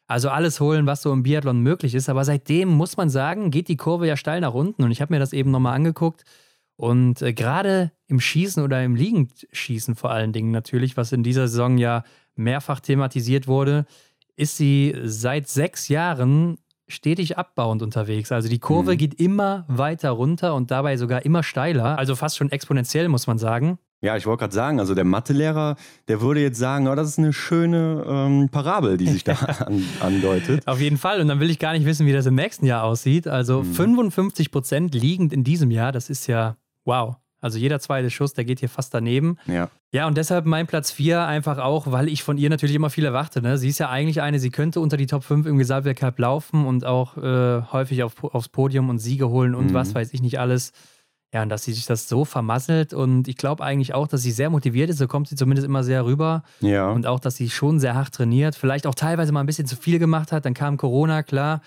Speaker 2: Also alles holen, was so im Biathlon möglich ist. Aber seitdem muss man sagen, geht die Kurve ja steil nach unten. Und ich habe mir das eben nochmal angeguckt. Und äh, gerade im Schießen oder im Liegendschießen vor allen Dingen natürlich, was in dieser Saison ja mehrfach thematisiert wurde, ist sie seit sechs Jahren stetig abbauend unterwegs. Also die Kurve mhm. geht immer weiter runter und dabei sogar immer steiler. Also fast schon exponentiell, muss man sagen.
Speaker 3: Ja, ich wollte gerade sagen, also der Mathelehrer, der würde jetzt sagen, oh, das ist eine schöne ähm, Parabel, die sich da an, andeutet.
Speaker 2: Auf jeden Fall. Und dann will ich gar nicht wissen, wie das im nächsten Jahr aussieht. Also mhm. 55 Prozent liegend in diesem Jahr, das ist ja wow. Also jeder zweite Schuss, der geht hier fast daneben.
Speaker 3: Ja.
Speaker 2: Ja, und deshalb mein Platz 4 einfach auch, weil ich von ihr natürlich immer viel erwarte. Ne? Sie ist ja eigentlich eine, sie könnte unter die Top 5 im Gesamtweltcup laufen und auch äh, häufig auf, aufs Podium und Siege holen und mhm. was weiß ich nicht alles. Ja, und dass sie sich das so vermasselt und ich glaube eigentlich auch, dass sie sehr motiviert ist, so kommt sie zumindest immer sehr rüber.
Speaker 3: Ja.
Speaker 2: Und auch, dass sie schon sehr hart trainiert, vielleicht auch teilweise mal ein bisschen zu viel gemacht hat, dann kam Corona, klar.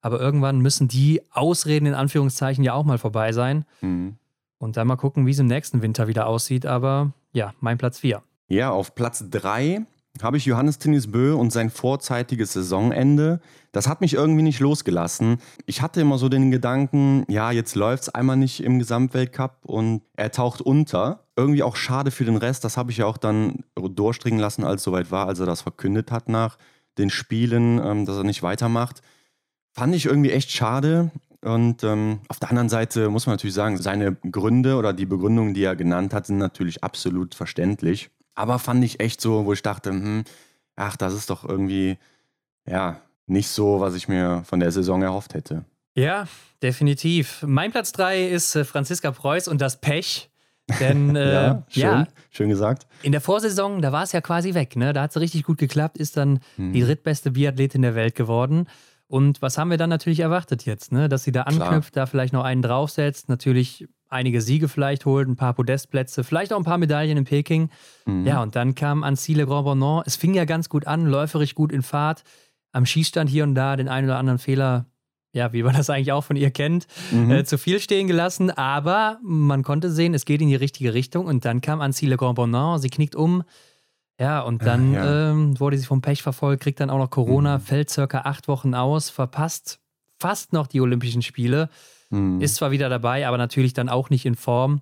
Speaker 2: Aber irgendwann müssen die Ausreden in Anführungszeichen ja auch mal vorbei sein. Mhm. Und dann mal gucken, wie es im nächsten Winter wieder aussieht. Aber ja, mein Platz 4.
Speaker 3: Ja, auf Platz 3 habe ich Johannes Tinnis Bö und sein vorzeitiges Saisonende. Das hat mich irgendwie nicht losgelassen. Ich hatte immer so den Gedanken, ja, jetzt läuft es einmal nicht im Gesamtweltcup und er taucht unter. Irgendwie auch schade für den Rest. Das habe ich ja auch dann durchdringen lassen, als es soweit war, als er das verkündet hat nach den Spielen, ähm, dass er nicht weitermacht. Fand ich irgendwie echt schade. Und ähm, auf der anderen Seite muss man natürlich sagen, seine Gründe oder die Begründungen, die er genannt hat, sind natürlich absolut verständlich. Aber fand ich echt so, wo ich dachte, hm, ach, das ist doch irgendwie, ja, nicht so, was ich mir von der Saison erhofft hätte.
Speaker 2: Ja, definitiv. Mein Platz 3 ist äh, Franziska Preuß und das Pech. Denn äh,
Speaker 3: ja, schön, ja, schön gesagt.
Speaker 2: In der Vorsaison, da war es ja quasi weg. Ne? Da hat es richtig gut geklappt, ist dann hm. die drittbeste Biathletin der Welt geworden. Und was haben wir dann natürlich erwartet jetzt, ne? Dass sie da anknüpft, Klar. da vielleicht noch einen draufsetzt, natürlich einige Siege vielleicht holt, ein paar Podestplätze, vielleicht auch ein paar Medaillen in Peking. Mhm. Ja, und dann kam Annecy Le Grand Bonan. Es fing ja ganz gut an, läuferisch gut in Fahrt. Am Schießstand hier und da den einen oder anderen Fehler, ja, wie man das eigentlich auch von ihr kennt, mhm. äh, zu viel stehen gelassen. Aber man konnte sehen, es geht in die richtige Richtung. Und dann kam Annecy Le Grand Bonan. Sie knickt um, ja, und dann ja. Ähm, wurde sie vom Pech verfolgt, kriegt dann auch noch Corona, mhm. fällt circa acht Wochen aus, verpasst fast noch die Olympischen Spiele, mhm. ist zwar wieder dabei, aber natürlich dann auch nicht in Form.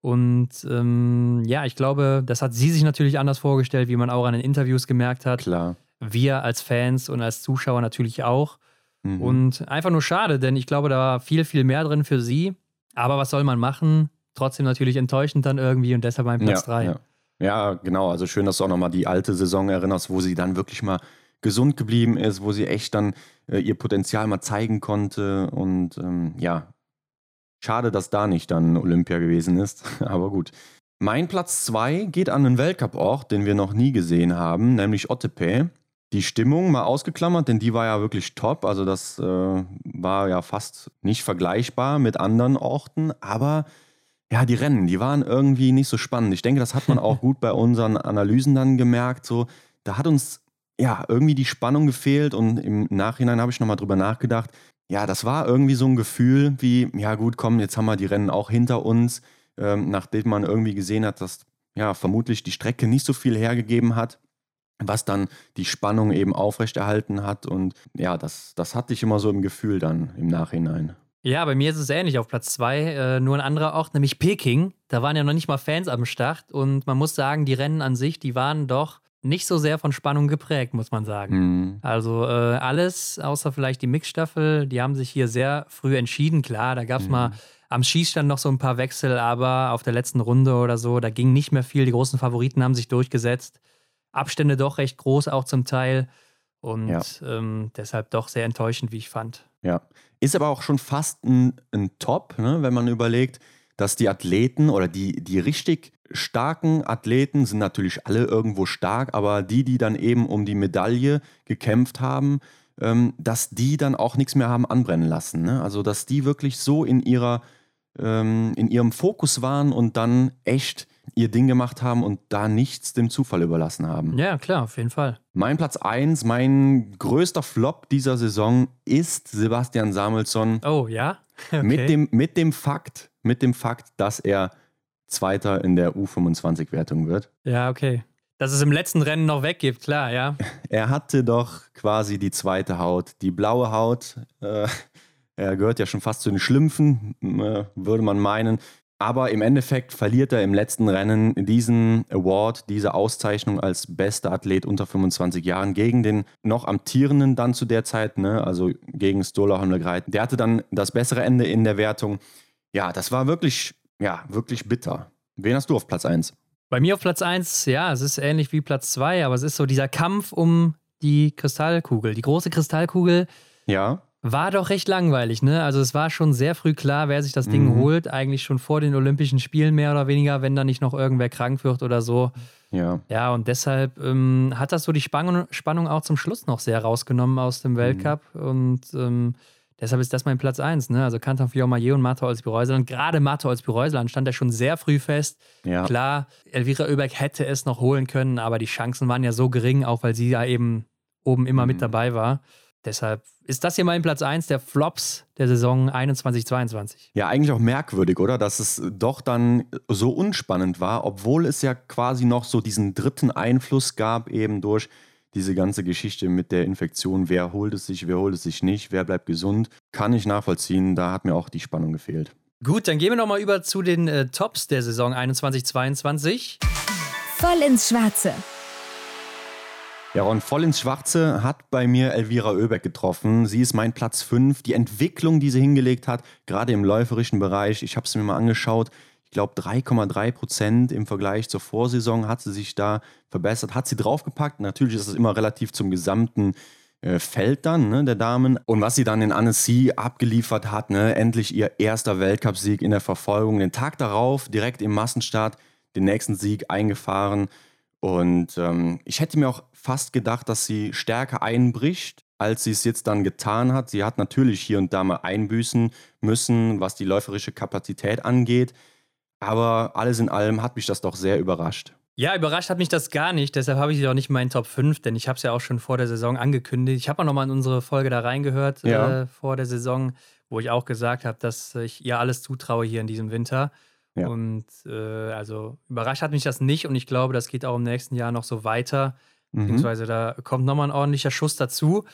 Speaker 2: Und ähm, ja, ich glaube, das hat sie sich natürlich anders vorgestellt, wie man auch an den Interviews gemerkt hat.
Speaker 3: Klar.
Speaker 2: Wir als Fans und als Zuschauer natürlich auch. Mhm. Und einfach nur schade, denn ich glaube, da war viel, viel mehr drin für sie. Aber was soll man machen? Trotzdem natürlich enttäuschend dann irgendwie und deshalb mein Platz 3. Ja, ja.
Speaker 3: Ja, genau. Also schön, dass du auch nochmal die alte Saison erinnerst, wo sie dann wirklich mal gesund geblieben ist, wo sie echt dann äh, ihr Potenzial mal zeigen konnte. Und ähm, ja, schade, dass da nicht dann Olympia gewesen ist. Aber gut. Mein Platz 2 geht an einen Weltcup-Ort, den wir noch nie gesehen haben, nämlich Ottepe. Die Stimmung mal ausgeklammert, denn die war ja wirklich top. Also das äh, war ja fast nicht vergleichbar mit anderen Orten. Aber ja, die Rennen, die waren irgendwie nicht so spannend. Ich denke, das hat man auch gut bei unseren Analysen dann gemerkt. So, da hat uns ja irgendwie die Spannung gefehlt und im Nachhinein habe ich nochmal drüber nachgedacht. Ja, das war irgendwie so ein Gefühl wie, ja gut, komm, jetzt haben wir die Rennen auch hinter uns, ähm, nachdem man irgendwie gesehen hat, dass ja vermutlich die Strecke nicht so viel hergegeben hat, was dann die Spannung eben aufrechterhalten hat. Und ja, das, das hatte ich immer so im Gefühl dann im Nachhinein.
Speaker 2: Ja, bei mir ist es ähnlich auf Platz zwei, äh, nur ein anderer Ort, nämlich Peking. Da waren ja noch nicht mal Fans am Start und man muss sagen, die Rennen an sich, die waren doch nicht so sehr von Spannung geprägt, muss man sagen. Mhm. Also äh, alles, außer vielleicht die Mixstaffel, die haben sich hier sehr früh entschieden. Klar, da gab es mhm. mal am Schießstand noch so ein paar Wechsel, aber auf der letzten Runde oder so, da ging nicht mehr viel. Die großen Favoriten haben sich durchgesetzt. Abstände doch recht groß, auch zum Teil. Und ja. ähm, deshalb doch sehr enttäuschend, wie ich fand.
Speaker 3: Ja, ist aber auch schon fast ein, ein Top, ne? wenn man überlegt, dass die Athleten oder die, die richtig starken Athleten sind natürlich alle irgendwo stark, aber die, die dann eben um die Medaille gekämpft haben, ähm, dass die dann auch nichts mehr haben anbrennen lassen. Ne? Also, dass die wirklich so in ihrer ähm, in ihrem Fokus waren und dann echt ihr Ding gemacht haben und da nichts dem Zufall überlassen haben.
Speaker 2: Ja, klar, auf jeden Fall.
Speaker 3: Mein Platz 1, mein größter Flop dieser Saison ist Sebastian Samuelsson.
Speaker 2: Oh, ja?
Speaker 3: Okay. Mit, dem, mit, dem Fakt, mit dem Fakt, dass er Zweiter in der U25-Wertung wird.
Speaker 2: Ja, okay. Dass es im letzten Rennen noch weggibt, klar, ja.
Speaker 3: Er hatte doch quasi die zweite Haut, die blaue Haut. Äh, er gehört ja schon fast zu den Schlümpfen, äh, würde man meinen. Aber im Endeffekt verliert er im letzten Rennen diesen Award, diese Auszeichnung als bester Athlet unter 25 Jahren gegen den noch amtierenden dann zu der Zeit, ne? also gegen Stola Holmlegreit. Der hatte dann das bessere Ende in der Wertung. Ja, das war wirklich, ja, wirklich bitter. Wen hast du auf Platz 1?
Speaker 2: Bei mir auf Platz 1, ja, es ist ähnlich wie Platz 2, aber es ist so dieser Kampf um die Kristallkugel, die große Kristallkugel.
Speaker 3: Ja.
Speaker 2: War doch recht langweilig, ne? Also es war schon sehr früh klar, wer sich das Ding mhm. holt, eigentlich schon vor den Olympischen Spielen mehr oder weniger, wenn da nicht noch irgendwer krank wird oder so.
Speaker 3: Ja.
Speaker 2: Ja, und deshalb ähm, hat das so die Spannung, Spannung auch zum Schluss noch sehr rausgenommen aus dem mhm. Weltcup. Mhm. Und ähm, deshalb ist das mein Platz 1, ne? Also Kanton Fiormaillet und Mato Olsby-Reuseland. Gerade Mato Olsby-Reuseland stand ja schon sehr früh fest.
Speaker 3: Ja.
Speaker 2: Klar, Elvira Oeberg hätte es noch holen können, aber die Chancen waren ja so gering, auch weil sie ja eben oben immer mhm. mit dabei war. Deshalb ist das hier mein Platz 1 der Flops der Saison 21-22.
Speaker 3: Ja, eigentlich auch merkwürdig, oder? Dass es doch dann so unspannend war, obwohl es ja quasi noch so diesen dritten Einfluss gab, eben durch diese ganze Geschichte mit der Infektion. Wer holt es sich, wer holt es sich nicht, wer bleibt gesund. Kann ich nachvollziehen, da hat mir auch die Spannung gefehlt.
Speaker 2: Gut, dann gehen wir nochmal über zu den äh, Tops der Saison 21-22.
Speaker 1: Voll ins Schwarze.
Speaker 3: Ja, Ron, voll ins Schwarze hat bei mir Elvira Oebeck getroffen. Sie ist mein Platz 5. Die Entwicklung, die sie hingelegt hat, gerade im läuferischen Bereich, ich habe es mir mal angeschaut. Ich glaube, 3,3 Prozent im Vergleich zur Vorsaison hat sie sich da verbessert, hat sie draufgepackt. Natürlich ist das immer relativ zum gesamten äh, Feld dann, ne, der Damen. Und was sie dann in Annecy abgeliefert hat, ne, endlich ihr erster Weltcupsieg in der Verfolgung. Den Tag darauf, direkt im Massenstart, den nächsten Sieg eingefahren. Und ähm, ich hätte mir auch fast gedacht, dass sie stärker einbricht, als sie es jetzt dann getan hat. Sie hat natürlich hier und da mal einbüßen müssen, was die läuferische Kapazität angeht. Aber alles in allem hat mich das doch sehr überrascht.
Speaker 2: Ja, überrascht hat mich das gar nicht. Deshalb habe ich sie auch nicht in meinen Top 5, denn ich habe es ja auch schon vor der Saison angekündigt. Ich habe auch nochmal in unsere Folge da reingehört ja. äh, vor der Saison, wo ich auch gesagt habe, dass ich ihr alles zutraue hier in diesem Winter. Ja. Und äh, also überrascht hat mich das nicht und ich glaube, das geht auch im nächsten Jahr noch so weiter. Mhm. Beziehungsweise da kommt nochmal ein ordentlicher Schuss dazu.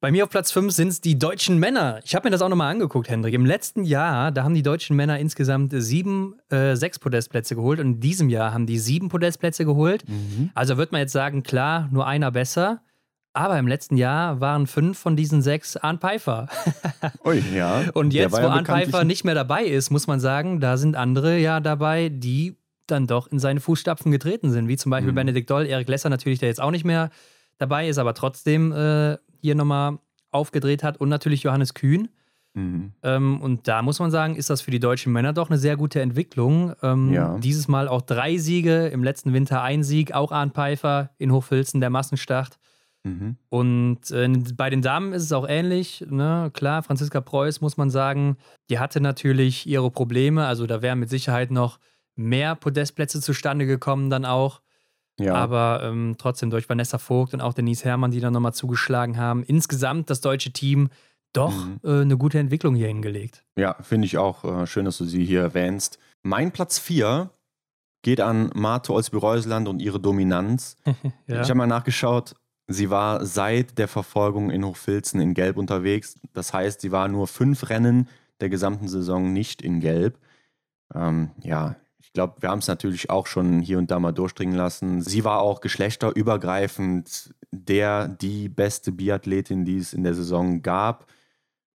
Speaker 2: Bei mir auf Platz 5 sind es die deutschen Männer. Ich habe mir das auch nochmal angeguckt, Hendrik. Im letzten Jahr, da haben die deutschen Männer insgesamt sieben, äh, sechs Podestplätze geholt und in diesem Jahr haben die sieben Podestplätze geholt. Mhm. Also wird man jetzt sagen, klar, nur einer besser. Aber im letzten Jahr waren fünf von diesen sechs Arne Pfeiffer.
Speaker 3: Ui, ja.
Speaker 2: Und jetzt, wo ja Arne Pfeiffer nicht mehr dabei ist, muss man sagen, da sind andere ja dabei, die dann doch in seine Fußstapfen getreten sind. Wie zum Beispiel mhm. Benedikt Doll, Erik Lesser natürlich, der jetzt auch nicht mehr dabei ist, aber trotzdem äh, hier nochmal aufgedreht hat. Und natürlich Johannes Kühn. Mhm. Ähm, und da muss man sagen, ist das für die deutschen Männer doch eine sehr gute Entwicklung. Ähm, ja. Dieses Mal auch drei Siege, im letzten Winter ein Sieg, auch Arne Pfeiffer in Hochfilzen, der Massenstart. Mhm. Und äh, bei den Damen ist es auch ähnlich. Ne? Klar, Franziska Preuß muss man sagen, die hatte natürlich ihre Probleme. Also da wären mit Sicherheit noch mehr Podestplätze zustande gekommen dann auch. Ja. Aber ähm, trotzdem durch Vanessa Vogt und auch Denise Herrmann, die dann nochmal zugeschlagen haben. Insgesamt das deutsche Team doch mhm. äh, eine gute Entwicklung hier hingelegt.
Speaker 3: Ja, finde ich auch äh, schön, dass du sie hier erwähnst. Mein Platz 4 geht an Marte Olsby-Reuseland und ihre Dominanz. ja. Ich habe mal nachgeschaut, Sie war seit der Verfolgung in Hochfilzen in Gelb unterwegs. Das heißt, sie war nur fünf Rennen der gesamten Saison nicht in Gelb. Ähm, ja, ich glaube, wir haben es natürlich auch schon hier und da mal durchdringen lassen. Sie war auch geschlechterübergreifend der, die beste Biathletin, die es in der Saison gab.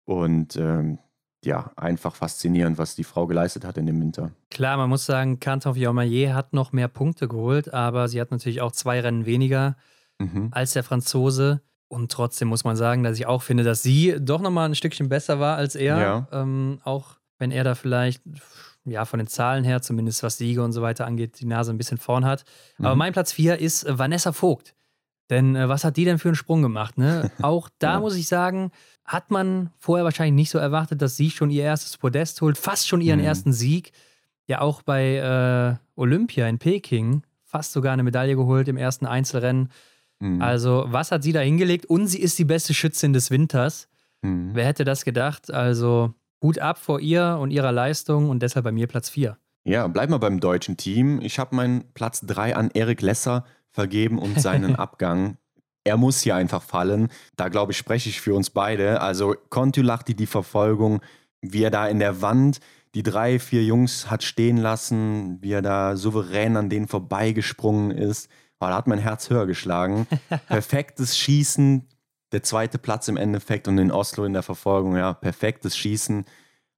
Speaker 3: Und ähm, ja, einfach faszinierend, was die Frau geleistet hat in dem Winter.
Speaker 2: Klar, man muss sagen, Canton Fiormaillet hat noch mehr Punkte geholt, aber sie hat natürlich auch zwei Rennen weniger mhm. als der Franzose. Und trotzdem muss man sagen, dass ich auch finde, dass sie doch nochmal ein Stückchen besser war als er. Ja. Ähm, auch wenn er da vielleicht, ja, von den Zahlen her, zumindest was Siege und so weiter angeht, die Nase ein bisschen vorn hat. Mhm. Aber mein Platz 4 ist Vanessa Vogt. Denn äh, was hat die denn für einen Sprung gemacht? Ne? Auch da ja. muss ich sagen, hat man vorher wahrscheinlich nicht so erwartet, dass sie schon ihr erstes Podest holt, fast schon ihren mhm. ersten Sieg. Ja, auch bei äh, Olympia in Peking fast sogar eine Medaille geholt im ersten Einzelrennen. Mhm. Also, was hat sie da hingelegt? Und sie ist die beste Schützin des Winters. Mhm. Wer hätte das gedacht? Also, Hut ab vor ihr und ihrer Leistung und deshalb bei mir Platz 4.
Speaker 3: Ja, bleib mal beim deutschen Team. Ich habe meinen Platz 3 an Erik Lesser vergeben und seinen Abgang. Er muss hier einfach fallen. Da glaube ich, spreche ich für uns beide. Also Kontulachti, die Verfolgung, wie er da in der Wand die drei, vier Jungs hat stehen lassen, wie er da souverän an denen vorbeigesprungen ist. Oh, da hat mein Herz höher geschlagen. Perfektes Schießen, der zweite Platz im Endeffekt und in Oslo in der Verfolgung, ja, perfektes Schießen.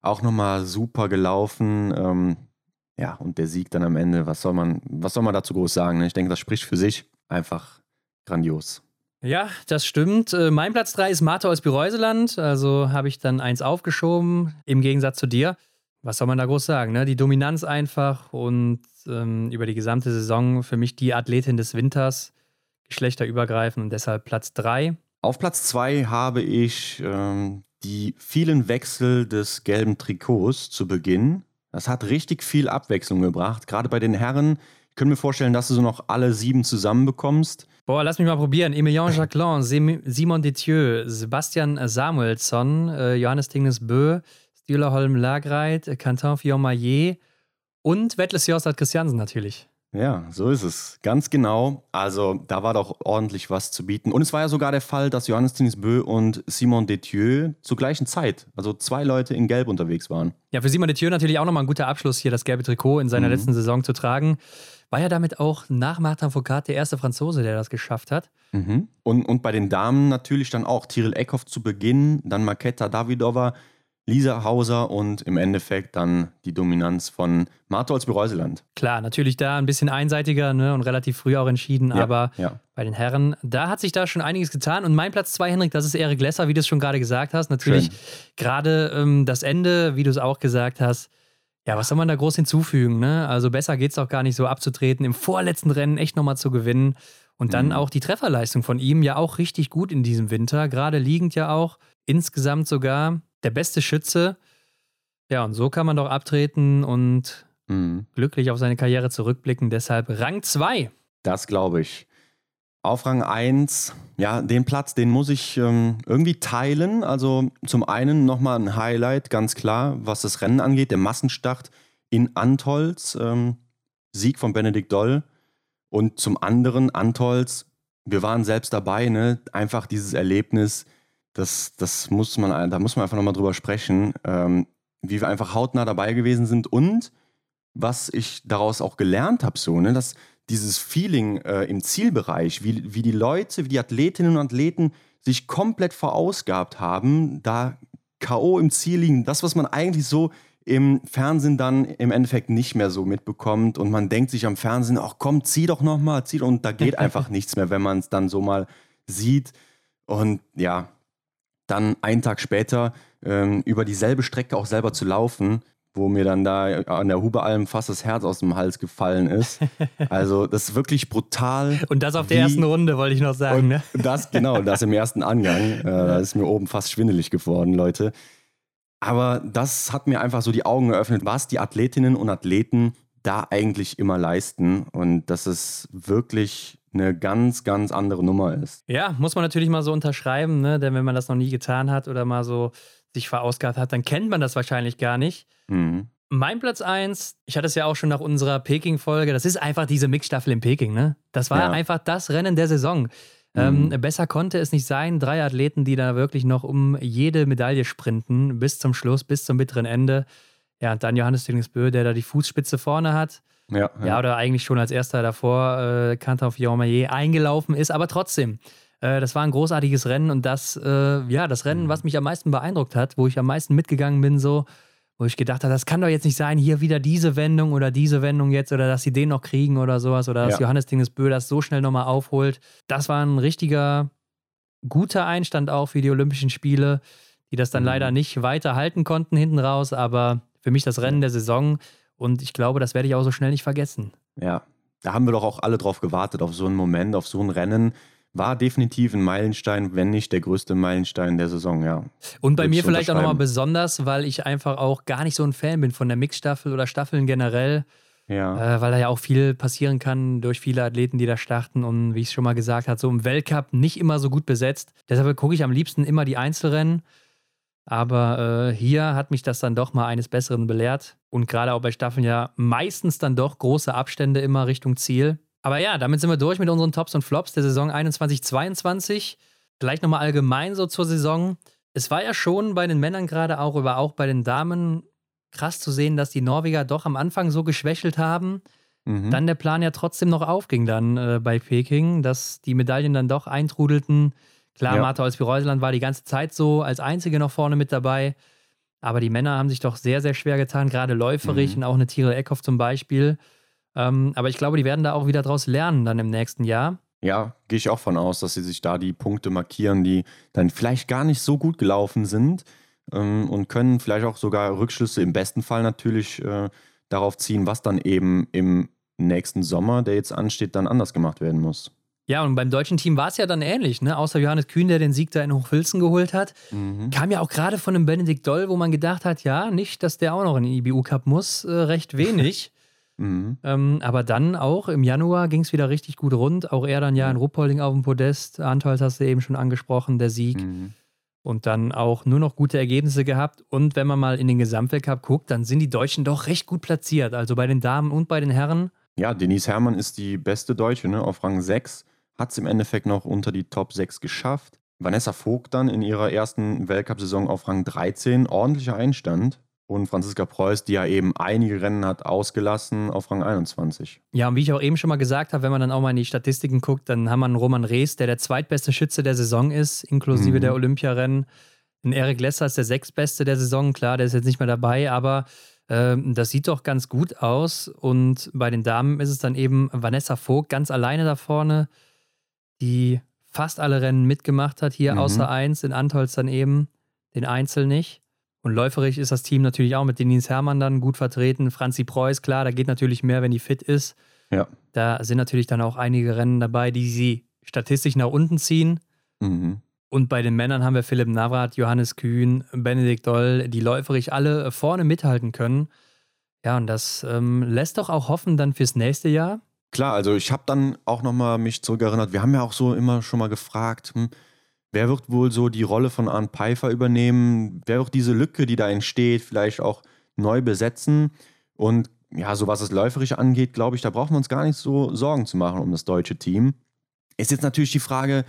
Speaker 3: Auch nochmal super gelaufen. Ähm, ja, und der Sieg dann am Ende, was soll man, was soll man dazu groß sagen? Ne? Ich denke, das spricht für sich. Einfach grandios.
Speaker 2: Ja, das stimmt. Äh, mein Platz 3 ist Martha aus Bireuseland. Also habe ich dann eins aufgeschoben, im Gegensatz zu dir. Was soll man da groß sagen? Ne? Die Dominanz einfach und ähm, über die gesamte Saison für mich die Athletin des Winters, geschlechterübergreifend und deshalb Platz 3.
Speaker 3: Auf Platz 2 habe ich ähm, die vielen Wechsel des gelben Trikots zu Beginn. Das hat richtig viel Abwechslung gebracht. Gerade bei den Herren. Ich könnte mir vorstellen, dass du so noch alle sieben zusammenbekommst.
Speaker 2: Boah, lass mich mal probieren. Emilien Jacquelin, Simon Detieu, Sebastian Samuelsson, äh, Johannes Tingnes Bö, Stühler Holm Lagreit, Quentin Fillon-Maillet und Wettles Jossat Christiansen natürlich.
Speaker 3: Ja, so ist es. Ganz genau. Also da war doch ordentlich was zu bieten. Und es war ja sogar der Fall, dass Johannes Bö und Simon Detieu zur gleichen Zeit, also zwei Leute in Gelb unterwegs waren.
Speaker 2: Ja, für Simon Detieu natürlich auch nochmal ein guter Abschluss, hier das gelbe Trikot in seiner mhm. letzten Saison zu tragen. War ja damit auch nach Martin Foucault der erste Franzose, der das geschafft hat.
Speaker 3: Mhm. Und, und bei den Damen natürlich dann auch Tyrell Eckhoff zu Beginn, dann Maketa Davidova, Lisa Hauser und im Endeffekt dann die Dominanz von Martholz Bereuseland.
Speaker 2: Klar, natürlich da ein bisschen einseitiger ne, und relativ früh auch entschieden, ja, aber ja. bei den Herren, da hat sich da schon einiges getan. Und mein Platz zwei, Henrik, das ist Erik Lesser, wie du es schon gerade gesagt hast. Natürlich gerade ähm, das Ende, wie du es auch gesagt hast. Ja, was soll man da groß hinzufügen? Ne? Also besser geht es auch gar nicht so abzutreten, im vorletzten Rennen echt nochmal zu gewinnen. Und dann mhm. auch die Trefferleistung von ihm ja auch richtig gut in diesem Winter, gerade liegend ja auch. Insgesamt sogar der beste Schütze. Ja, und so kann man doch abtreten und mhm. glücklich auf seine Karriere zurückblicken. Deshalb Rang 2.
Speaker 3: Das glaube ich. Auf Rang 1, ja, den Platz, den muss ich ähm, irgendwie teilen. Also zum einen nochmal ein Highlight, ganz klar, was das Rennen angeht, der Massenstart in Antolz, ähm, Sieg von Benedikt Doll. Und zum anderen Antolz, wir waren selbst dabei, ne? einfach dieses Erlebnis, das, das muss man, da muss man einfach nochmal drüber sprechen, ähm, wie wir einfach hautnah dabei gewesen sind und was ich daraus auch gelernt habe, so, ne, dass dieses Feeling äh, im Zielbereich, wie, wie die Leute, wie die Athletinnen und Athleten sich komplett verausgabt haben, da K.O. im Ziel liegen, das, was man eigentlich so im Fernsehen dann im Endeffekt nicht mehr so mitbekommt und man denkt sich am Fernsehen, ach komm, zieh doch nochmal, zieh und da geht einfach nichts mehr, wenn man es dann so mal sieht. Und ja, dann einen Tag später ähm, über dieselbe Strecke auch selber zu laufen, wo mir dann da an der Hubealm fast das Herz aus dem Hals gefallen ist. Also das ist wirklich brutal.
Speaker 2: Und das auf der ersten Runde, wollte ich noch sagen. Ne?
Speaker 3: Das, genau, das im ersten Angang. Äh, da ist mir oben fast schwindelig geworden, Leute. Aber das hat mir einfach so die Augen geöffnet, was die Athletinnen und Athleten da eigentlich immer leisten. Und das ist wirklich eine ganz, ganz andere Nummer ist.
Speaker 2: Ja, muss man natürlich mal so unterschreiben, ne? denn wenn man das noch nie getan hat oder mal so sich verausgabt hat, dann kennt man das wahrscheinlich gar nicht. Mhm. Mein Platz 1, ich hatte es ja auch schon nach unserer Peking-Folge, das ist einfach diese Mixstaffel in Peking. Ne? Das war ja. einfach das Rennen der Saison. Ähm, mhm. Ähm, besser konnte es nicht sein. Drei Athleten, die da wirklich noch um jede Medaille sprinten, bis zum Schluss, bis zum bitteren Ende. Ja, und dann Johannes Dingesbö, der da die Fußspitze vorne hat. Ja, ja. ja, oder eigentlich schon als erster davor äh, Kanter auf Jaumayer eingelaufen ist, aber trotzdem. Äh, das war ein großartiges Rennen und das, äh, ja, das Rennen, mhm. was mich am meisten beeindruckt hat, wo ich am meisten mitgegangen bin, so, wo ich gedacht habe, das kann doch jetzt nicht sein, hier wieder diese Wendung oder diese Wendung jetzt oder dass sie den noch kriegen oder sowas oder dass ja. Johannes Dingesbö das so schnell nochmal aufholt. Das war ein richtiger guter Einstand auch für die Olympischen Spiele, die das dann mhm. leider nicht weiter halten konnten hinten raus, aber für mich das Rennen der Saison und ich glaube, das werde ich auch so schnell nicht vergessen.
Speaker 3: Ja, da haben wir doch auch alle drauf gewartet, auf so einen Moment, auf so ein Rennen. war definitiv ein Meilenstein, wenn nicht der größte Meilenstein der Saison, ja.
Speaker 2: Und bei mir vielleicht auch nochmal besonders, weil ich einfach auch gar nicht so ein Fan bin von der Mixstaffel oder Staffeln generell. Ja. Äh, weil da ja auch viel passieren kann durch viele Athleten, die da starten und wie ich es schon mal gesagt habe, so im Weltcup nicht immer so gut besetzt. Deshalb gucke ich am liebsten immer die Einzelrennen. Aber äh, hier hat mich das dann doch mal eines Besseren belehrt. Und gerade auch bei Staffeln ja meistens dann doch große Abstände immer Richtung Ziel. Aber ja, damit sind wir durch mit unseren Tops und Flops der Saison 21-22. Vielleicht nochmal allgemein so zur Saison. Es war ja schon bei den Männern gerade auch, aber auch bei den Damen krass zu sehen, dass die Norweger doch am Anfang so geschwächelt haben. Mhm. Dann der Plan ja trotzdem noch aufging dann äh, bei Peking, dass die Medaillen dann doch eintrudelten. Klar, ja. Martha Olsby-Reuseland war die ganze Zeit so als einzige noch vorne mit dabei. Aber die Männer haben sich doch sehr, sehr schwer getan, gerade läuferig mhm. und auch eine Tiere Eckhoff zum Beispiel. Ähm, aber ich glaube, die werden da auch wieder draus lernen dann im nächsten Jahr.
Speaker 3: Ja, gehe ich auch von aus, dass sie sich da die Punkte markieren, die dann vielleicht gar nicht so gut gelaufen sind ähm, und können vielleicht auch sogar Rückschlüsse im besten Fall natürlich äh, darauf ziehen, was dann eben im nächsten Sommer, der jetzt ansteht, dann anders gemacht werden muss.
Speaker 2: Ja, und beim deutschen Team war es ja dann ähnlich, ne? Außer Johannes Kühn, der den Sieg da in Hochfilzen geholt hat. Mhm. Kam ja auch gerade von einem Benedikt Doll, wo man gedacht hat, ja, nicht, dass der auch noch in den IBU-Cup muss, äh, recht wenig. mhm. ähm, aber dann auch im Januar ging es wieder richtig gut rund. Auch er dann ja in Ruppolding auf dem Podest. Antolz hast du eben schon angesprochen, der Sieg. Mhm. Und dann auch nur noch gute Ergebnisse gehabt. Und wenn man mal in den Gesamtweltcup guckt, dann sind die Deutschen doch recht gut platziert. Also bei den Damen und bei den Herren.
Speaker 3: Ja, Denise Herrmann ist die beste Deutsche, ne? auf Rang 6 hat es im Endeffekt noch unter die Top 6 geschafft. Vanessa Vogt dann in ihrer ersten Weltcup-Saison auf Rang 13, ordentlicher Einstand. Und Franziska Preuß, die ja eben einige Rennen hat ausgelassen, auf Rang 21.
Speaker 2: Ja, und wie ich auch eben schon mal gesagt habe, wenn man dann auch mal in die Statistiken guckt, dann haben wir einen Roman Rees, der der zweitbeste Schütze der Saison ist, inklusive mhm. der Olympiarennen. Ein Eric Lesser ist der sechstbeste der Saison, klar, der ist jetzt nicht mehr dabei, aber äh, das sieht doch ganz gut aus. Und bei den Damen ist es dann eben Vanessa Vogt ganz alleine da vorne die fast alle Rennen mitgemacht hat, hier mhm. außer eins, in Antolz dann eben, den Einzel nicht. Und läuferig ist das Team natürlich auch mit Denise Herrmann dann gut vertreten. Franzi Preuß, klar, da geht natürlich mehr, wenn die fit ist. Ja. Da sind natürlich dann auch einige Rennen dabei, die sie statistisch nach unten ziehen. Mhm. Und bei den Männern haben wir Philipp Navrat, Johannes Kühn, Benedikt Doll, die läuferig alle vorne mithalten können. Ja, und das ähm, lässt doch auch hoffen dann fürs nächste Jahr.
Speaker 3: Klar, also ich habe dann auch nochmal mich zurückerinnert. Wir haben ja auch so immer schon mal gefragt, hm, wer wird wohl so die Rolle von Arndt Pfeiffer übernehmen? Wer wird diese Lücke, die da entsteht, vielleicht auch neu besetzen? Und ja, so was das Läuferische angeht, glaube ich, da brauchen wir uns gar nicht so Sorgen zu machen um das deutsche Team. Ist jetzt natürlich die Frage,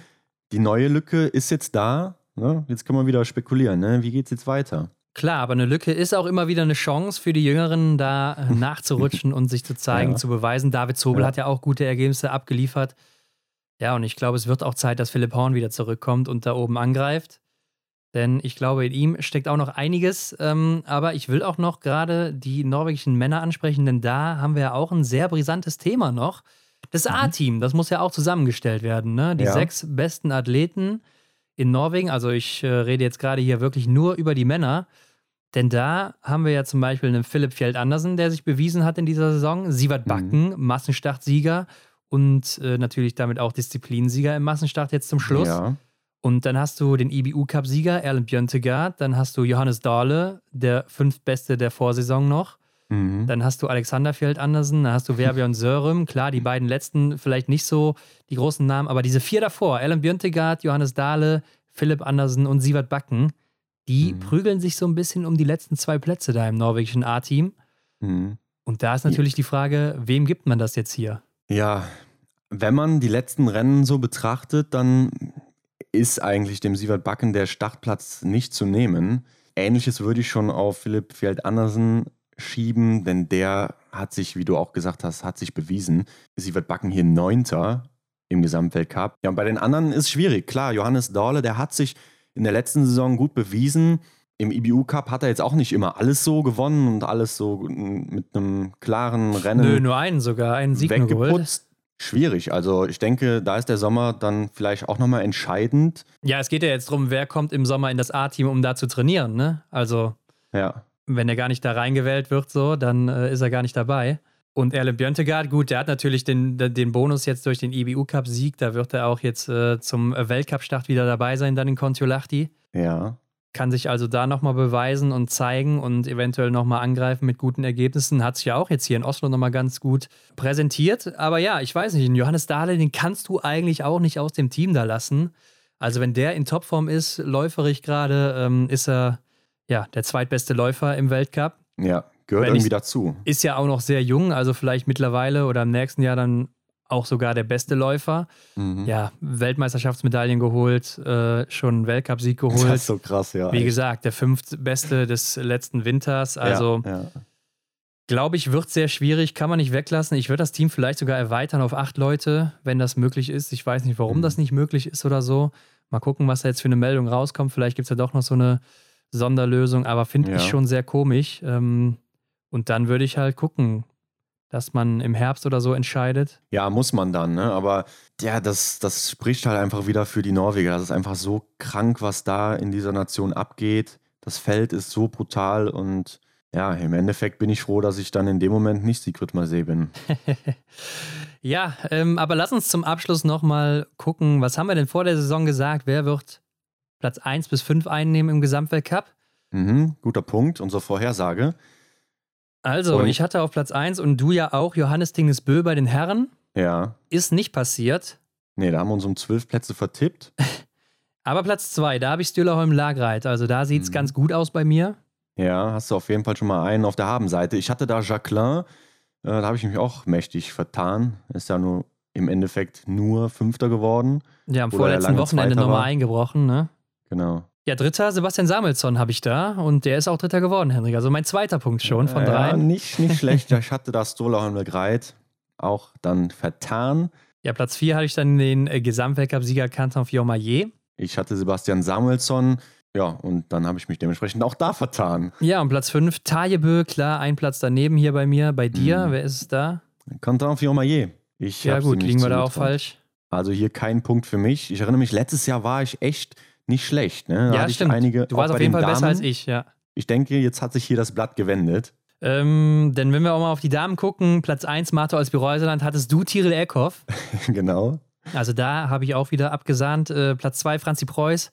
Speaker 3: die neue Lücke ist jetzt da. Ne? Jetzt können wir wieder spekulieren. Ne? Wie geht es jetzt weiter?
Speaker 2: Klar, aber eine Lücke ist auch immer wieder eine Chance für die Jüngeren, da nachzurutschen und sich zu zeigen, ja. zu beweisen. David Zobel ja. hat ja auch gute Ergebnisse abgeliefert. Ja, und ich glaube, es wird auch Zeit, dass Philipp Horn wieder zurückkommt und da oben angreift. Denn ich glaube, in ihm steckt auch noch einiges. Ähm, aber ich will auch noch gerade die norwegischen Männer ansprechen, denn da haben wir ja auch ein sehr brisantes Thema noch. Das mhm. A-Team, das muss ja auch zusammengestellt werden. Ne? Die ja. sechs besten Athleten in Norwegen, also ich äh, rede jetzt gerade hier wirklich nur über die Männer, denn da haben wir ja zum Beispiel einen Philipp Fjeld Andersen, der sich bewiesen hat in dieser Saison, Sievert mhm. Backen, mhm. Massenstartsieger und äh, natürlich damit auch Disziplinsieger im Massenstart jetzt zum Schluss. Ja. Und dann hast du den IBU-Cup-Sieger Erlen Björntegard, dann hast du Johannes Dahle, der fünftbeste der Vorsaison noch. Mhm. Dann hast du Alexander Fjeld Andersen, dann hast du Verbjörn Sörem. Klar, die beiden letzten vielleicht nicht so die großen Namen, aber diese vier davor, Alan Björntegard, Johannes Dahle, Philipp Andersen und Sievert Backen, die mhm. prügeln sich so ein bisschen um die letzten zwei Plätze da im norwegischen A-Team. Mhm. Und da ist natürlich die Frage, wem gibt man das jetzt hier?
Speaker 3: Ja, wenn man die letzten Rennen so betrachtet, dann ist eigentlich dem Sievert Backen der Startplatz nicht zu nehmen. Ähnliches würde ich schon auf Philipp Fjeld Andersen schieben, denn der hat sich, wie du auch gesagt hast, hat sich bewiesen. Sie wird backen hier Neunter im Gesamtweltcup. Ja, und bei den anderen ist es schwierig. Klar, Johannes Dorle, der hat sich in der letzten Saison gut bewiesen. Im IBU Cup hat er jetzt auch nicht immer alles so gewonnen und alles so mit einem klaren Rennen.
Speaker 2: Nö, nur einen sogar, einen Sieg weggeputzt.
Speaker 3: Schwierig. Also ich denke, da ist der Sommer dann vielleicht auch nochmal entscheidend.
Speaker 2: Ja, es geht ja jetzt darum, wer kommt im Sommer in das A-Team, um da zu trainieren, ne? Also.
Speaker 3: Ja
Speaker 2: wenn er gar nicht da reingewählt wird, so, dann äh, ist er gar nicht dabei. Und Erlen Björntegard, gut, der hat natürlich den, den Bonus jetzt durch den IBU-Cup-Sieg. Da wird er auch jetzt äh, zum Weltcup-Start wieder dabei sein, dann in Kontiolahti.
Speaker 3: Ja.
Speaker 2: Kann sich also da nochmal beweisen und zeigen und eventuell nochmal angreifen mit guten Ergebnissen. Hat sich ja auch jetzt hier in Oslo nochmal ganz gut präsentiert. Aber ja, ich weiß nicht, den Johannes Dahle, den kannst du eigentlich auch nicht aus dem Team da lassen. Also, wenn der in Topform ist, läuferig gerade, ähm, ist er ja der zweitbeste Läufer im Weltcup.
Speaker 3: Ja, gehört irgendwie dazu.
Speaker 2: Ist ja auch noch sehr jung, also vielleicht mittlerweile oder im nächsten Jahr dann auch sogar der beste Läufer. Mhm. Ja, Weltmeisterschaftsmedaillen geholt, äh, schon Weltcupsieg geholt. Das
Speaker 3: ist so krass, ja.
Speaker 2: Wie echt. gesagt, der fünftbeste des letzten Winters. Also ja, ja. glaube ich, wird sehr schwierig, kann man nicht weglassen. Ich würde das Team vielleicht sogar erweitern auf acht Leute, wenn das möglich ist. Ich weiß nicht, warum mhm. das nicht möglich ist oder so. Mal gucken, was da jetzt für eine Meldung rauskommt. Vielleicht gibt es ja doch noch so eine Sonderlösung, aber finde ja. ich schon sehr komisch. Ähm, und dann würde ich halt gucken, dass man im Herbst oder so entscheidet.
Speaker 3: Ja, muss man dann, ne? Aber ja, das, das spricht halt einfach wieder für die Norweger. Das ist einfach so krank, was da in dieser Nation abgeht. Das Feld ist so brutal und ja, im Endeffekt bin ich froh, dass ich dann in dem Moment nicht Sigrid Marseille bin.
Speaker 2: ja, ähm, aber lass uns zum Abschluss nochmal gucken, was haben wir denn vor der Saison gesagt? Wer wird Platz 1 bis 5 einnehmen im Gesamtweltcup?
Speaker 3: Mhm, guter Punkt, unsere Vorhersage.
Speaker 2: Also, und ich hatte auf Platz 1 und du ja auch Johannes Dingesbö bei den Herren.
Speaker 3: Ja.
Speaker 2: Ist nicht passiert.
Speaker 3: Nee, da haben wir uns um zwölf Plätze vertippt.
Speaker 2: Aber Platz 2, da habe ich Stühlerholm Lagreit. Also da sieht es mhm. ganz gut aus bei mir.
Speaker 3: Ja, hast du auf jeden Fall schon mal einen auf der Habenseite. Ich hatte da Jacqueline, äh, da habe ich mich auch mächtig vertan. Ist ja nur im Endeffekt nur Fünfter geworden.
Speaker 2: Ja, am vorletzten Wochenende nochmal eingebrochen, ne?
Speaker 3: Genau.
Speaker 2: Ja, dritter Sebastian Samuelsson habe ich da und der ist auch dritter geworden, Henrik. Also mein zweiter Punkt schon von drei.
Speaker 3: Ja, nicht, nicht schlecht. Ich hatte da Stola Greit auch dann vertan.
Speaker 2: Ja, Platz vier hatte ich dann den äh, Gesamtweltcup-Sieger Canton Fiormaillet.
Speaker 3: Ich hatte Sebastian Samuelsson. Ja, und dann habe ich mich dementsprechend auch da vertan.
Speaker 2: Ja, und Platz 5, Tajebö, klar, ein Platz daneben hier bei mir. Bei dir, mhm. wer ist es da?
Speaker 3: Canton Fiormaillet. Ich
Speaker 2: ja, gut, liegen wir da auch falsch.
Speaker 3: Also hier kein Punkt für mich. Ich erinnere mich, letztes Jahr war ich echt nicht schlecht. Ne?
Speaker 2: Da ja, stimmt. Einige, du warst auf jeden Fall Damen, besser als ich, ja.
Speaker 3: Ich denke, jetzt hat sich hier das Blatt gewendet.
Speaker 2: Ähm, denn wenn wir auch mal auf die Damen gucken, Platz 1 Martha aus Bireuseland, hattest du Tiril Eckhoff.
Speaker 3: genau.
Speaker 2: Also da habe ich auch wieder abgesahnt. Äh, Platz 2 Franzi Preuß.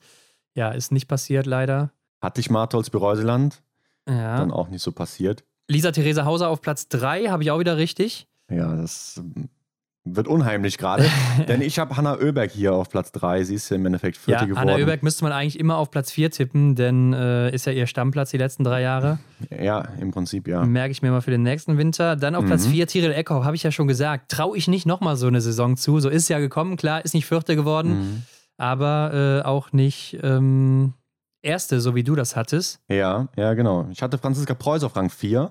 Speaker 2: Ja, ist nicht passiert leider.
Speaker 3: Hatte ich Martholz Bereuseland.
Speaker 2: Ja.
Speaker 3: Dann auch nicht so passiert.
Speaker 2: Lisa Theresa Hauser auf Platz 3, habe ich auch wieder richtig.
Speaker 3: Ja, das wird unheimlich gerade, denn ich habe Hanna Oeberg hier auf Platz 3. Sie ist ja im Endeffekt vierte ja, geworden.
Speaker 2: Hanna Oeberg müsste man eigentlich immer auf Platz 4 tippen, denn äh, ist ja ihr Stammplatz die letzten drei Jahre.
Speaker 3: Ja, im Prinzip ja.
Speaker 2: Merke ich mir mal für den nächsten Winter. Dann auf mhm. Platz 4 Tiril Eckhoff, habe ich ja schon gesagt. Traue ich nicht nochmal so eine Saison zu. So ist es ja gekommen, klar, ist nicht Vierte geworden, mhm. aber äh, auch nicht ähm, Erste, so wie du das hattest.
Speaker 3: Ja, ja, genau. Ich hatte Franziska Preuß auf Rang 4.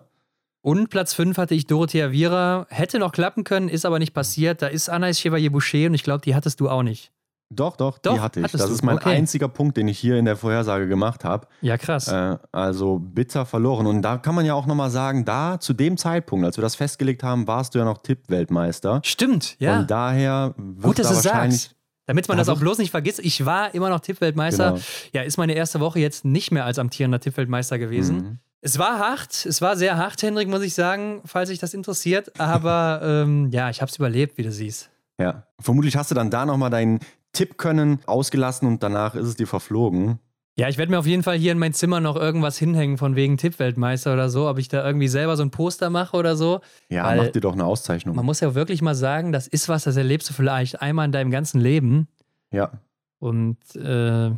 Speaker 2: Und Platz 5 hatte ich Dorothea Viera. Hätte noch klappen können, ist aber nicht passiert. Da ist Anais Chevalier-Boucher und ich glaube, die hattest du auch nicht.
Speaker 3: Doch, doch, doch die hatte ich. Das du? ist mein okay. einziger Punkt, den ich hier in der Vorhersage gemacht habe.
Speaker 2: Ja, krass.
Speaker 3: Äh, also bitter verloren. Und da kann man ja auch nochmal sagen, da zu dem Zeitpunkt, als wir das festgelegt haben, warst du ja noch Tippweltmeister.
Speaker 2: Stimmt, ja.
Speaker 3: Und daher wird
Speaker 2: Gut, dass
Speaker 3: da
Speaker 2: du
Speaker 3: wahrscheinlich.
Speaker 2: Sagst. Damit man das auch bloß nicht vergisst, ich war immer noch Tippweltmeister. Genau. Ja, ist meine erste Woche jetzt nicht mehr als amtierender Tippweltmeister gewesen. Mhm. Es war hart, es war sehr hart, Hendrik, muss ich sagen, falls sich das interessiert. Aber ähm, ja, ich habe es überlebt, wie du siehst.
Speaker 3: Ja, vermutlich hast du dann da nochmal deinen Tipp können ausgelassen und danach ist es dir verflogen.
Speaker 2: Ja, ich werde mir auf jeden Fall hier in mein Zimmer noch irgendwas hinhängen von wegen Tippweltmeister oder so, ob ich da irgendwie selber so ein Poster mache oder so.
Speaker 3: Ja, Weil mach dir doch eine Auszeichnung.
Speaker 2: Man muss ja wirklich mal sagen, das ist was, das erlebst du vielleicht einmal in deinem ganzen Leben.
Speaker 3: Ja.
Speaker 2: Und äh,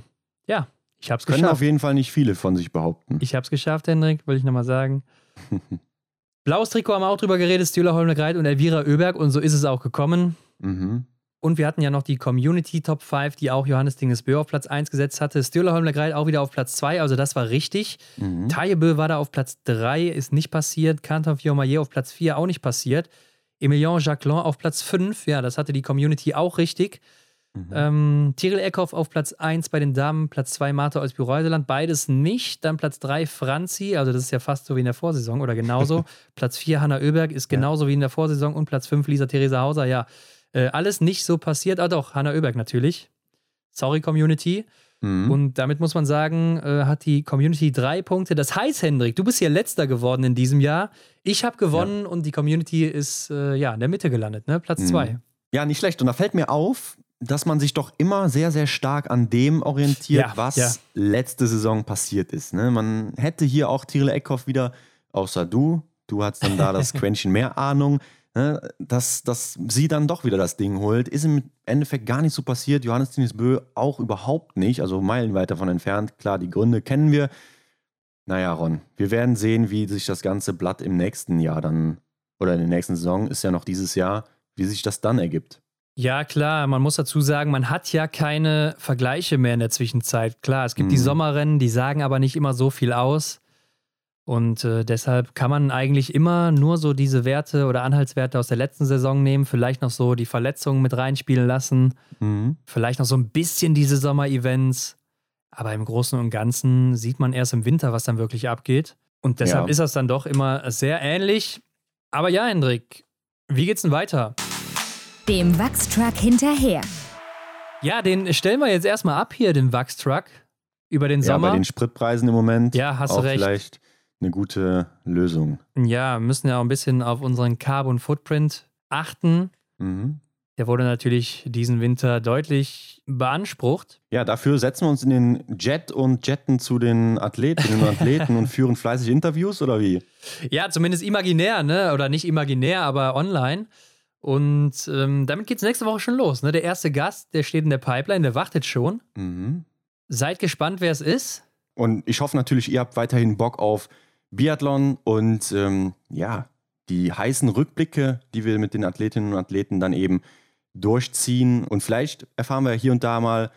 Speaker 2: ja, ich habe es
Speaker 3: geschafft. Können auf jeden Fall nicht viele von sich behaupten.
Speaker 2: Ich habe es geschafft, Hendrik, will ich nochmal sagen. Blaues Trikot haben wir auch drüber geredet, Stühler Holmgreit und Elvira Oeberg und so ist es auch gekommen.
Speaker 3: Mhm.
Speaker 2: Und wir hatten ja noch die Community Top 5, die auch Johannes Dingesbö auf Platz 1 gesetzt hatte. Stühler Holmgreit auch wieder auf Platz 2, also das war richtig. Mhm. Tajebö war da auf Platz 3, ist nicht passiert. Canton Fiormaillet auf Platz 4, auch nicht passiert. Emilien Jacquelin auf Platz 5, ja, das hatte die Community auch richtig. Mhm. Ähm, Tiril Eckhoff auf Platz 1 bei den Damen, Platz 2 Martha aus Büreuseland, beides nicht. Dann Platz 3 Franzi, also das ist ja fast so wie in der Vorsaison oder genauso. Platz 4 Hanna Oeberg ist genauso ja. wie in der Vorsaison und Platz 5 Lisa Theresa Hauser, ja. Äh, alles nicht so passiert, ah doch, Hanna Oeberg natürlich. Sorry, Community. Mhm. Und damit muss man sagen, äh, hat die Community drei Punkte. Das heißt, Hendrik, du bist hier letzter geworden in diesem Jahr. Ich habe gewonnen ja. und die Community ist äh, ja in der Mitte gelandet, ne? Platz mhm. zwei.
Speaker 3: Ja, nicht schlecht. Und da fällt mir auf, dass man sich doch immer sehr, sehr stark an dem orientiert, ja, was ja. letzte Saison passiert ist. Ne? Man hätte hier auch Tyrell Eckhoff wieder, außer du, du hast dann da das Quäntchen mehr Ahnung, ne? dass, dass sie dann doch wieder das Ding holt. Ist im Endeffekt gar nicht so passiert. Johannes Tinis Bö auch überhaupt nicht, also meilenweit davon entfernt. Klar, die Gründe kennen wir. Naja, Ron, wir werden sehen, wie sich das ganze Blatt im nächsten Jahr dann, oder in der nächsten Saison, ist ja noch dieses Jahr, wie sich das dann ergibt.
Speaker 2: Ja, klar, man muss dazu sagen, man hat ja keine Vergleiche mehr in der Zwischenzeit. Klar, es gibt mhm. die Sommerrennen, die sagen aber nicht immer so viel aus. Und äh, deshalb kann man eigentlich immer nur so diese Werte oder Anhaltswerte aus der letzten Saison nehmen, vielleicht noch so die Verletzungen mit reinspielen lassen, mhm. vielleicht noch so ein bisschen diese Sommer-Events. Aber im Großen und Ganzen sieht man erst im Winter, was dann wirklich abgeht. Und deshalb ja. ist das dann doch immer sehr ähnlich. Aber ja, Hendrik, wie geht's denn weiter?
Speaker 1: Dem Wachstruck hinterher.
Speaker 2: Ja, den stellen wir jetzt erstmal ab hier, den Wachstruck. Über den Sommer.
Speaker 3: Ja, bei den Spritpreisen im Moment.
Speaker 2: Ja, hast du recht.
Speaker 3: Vielleicht eine gute Lösung.
Speaker 2: Ja, müssen ja auch ein bisschen auf unseren Carbon Footprint achten. Mhm. Der wurde natürlich diesen Winter deutlich beansprucht.
Speaker 3: Ja, dafür setzen wir uns in den Jet und jetten zu den Athletinnen und Athleten und führen fleißig Interviews oder wie?
Speaker 2: Ja, zumindest imaginär, ne? Oder nicht imaginär, aber online. Und ähm, damit geht es nächste Woche schon los. Ne? Der erste Gast, der steht in der Pipeline, der wartet schon. Mhm. Seid gespannt, wer es ist.
Speaker 3: Und ich hoffe natürlich, ihr habt weiterhin Bock auf Biathlon und ähm, ja, die heißen Rückblicke, die wir mit den Athletinnen und Athleten dann eben durchziehen. Und vielleicht erfahren wir hier und da mal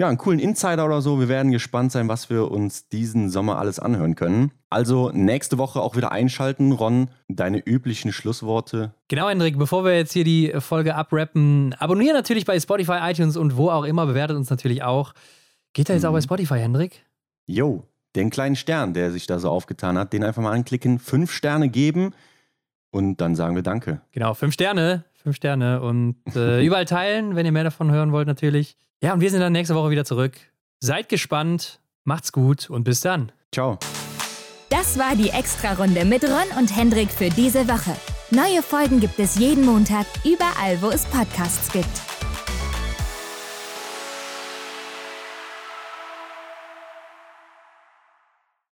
Speaker 3: ja, einen coolen Insider oder so. Wir werden gespannt sein, was wir uns diesen Sommer alles anhören können. Also nächste Woche auch wieder einschalten. Ron, deine üblichen Schlussworte.
Speaker 2: Genau, Hendrik, bevor wir jetzt hier die Folge abrappen, abonnieren natürlich bei Spotify, iTunes und wo auch immer. Bewertet uns natürlich auch. Geht da jetzt mhm. auch bei Spotify, Hendrik?
Speaker 3: Jo, den kleinen Stern, der sich da so aufgetan hat, den einfach mal anklicken, fünf Sterne geben und dann sagen wir Danke.
Speaker 2: Genau, fünf Sterne, fünf Sterne und äh, überall teilen, wenn ihr mehr davon hören wollt natürlich. Ja, und wir sind dann nächste Woche wieder zurück. Seid gespannt, macht's gut und bis dann.
Speaker 3: Ciao.
Speaker 1: Das war die Extra-Runde mit Ron und Hendrik für diese Woche. Neue Folgen gibt es jeden Montag, überall, wo es Podcasts gibt.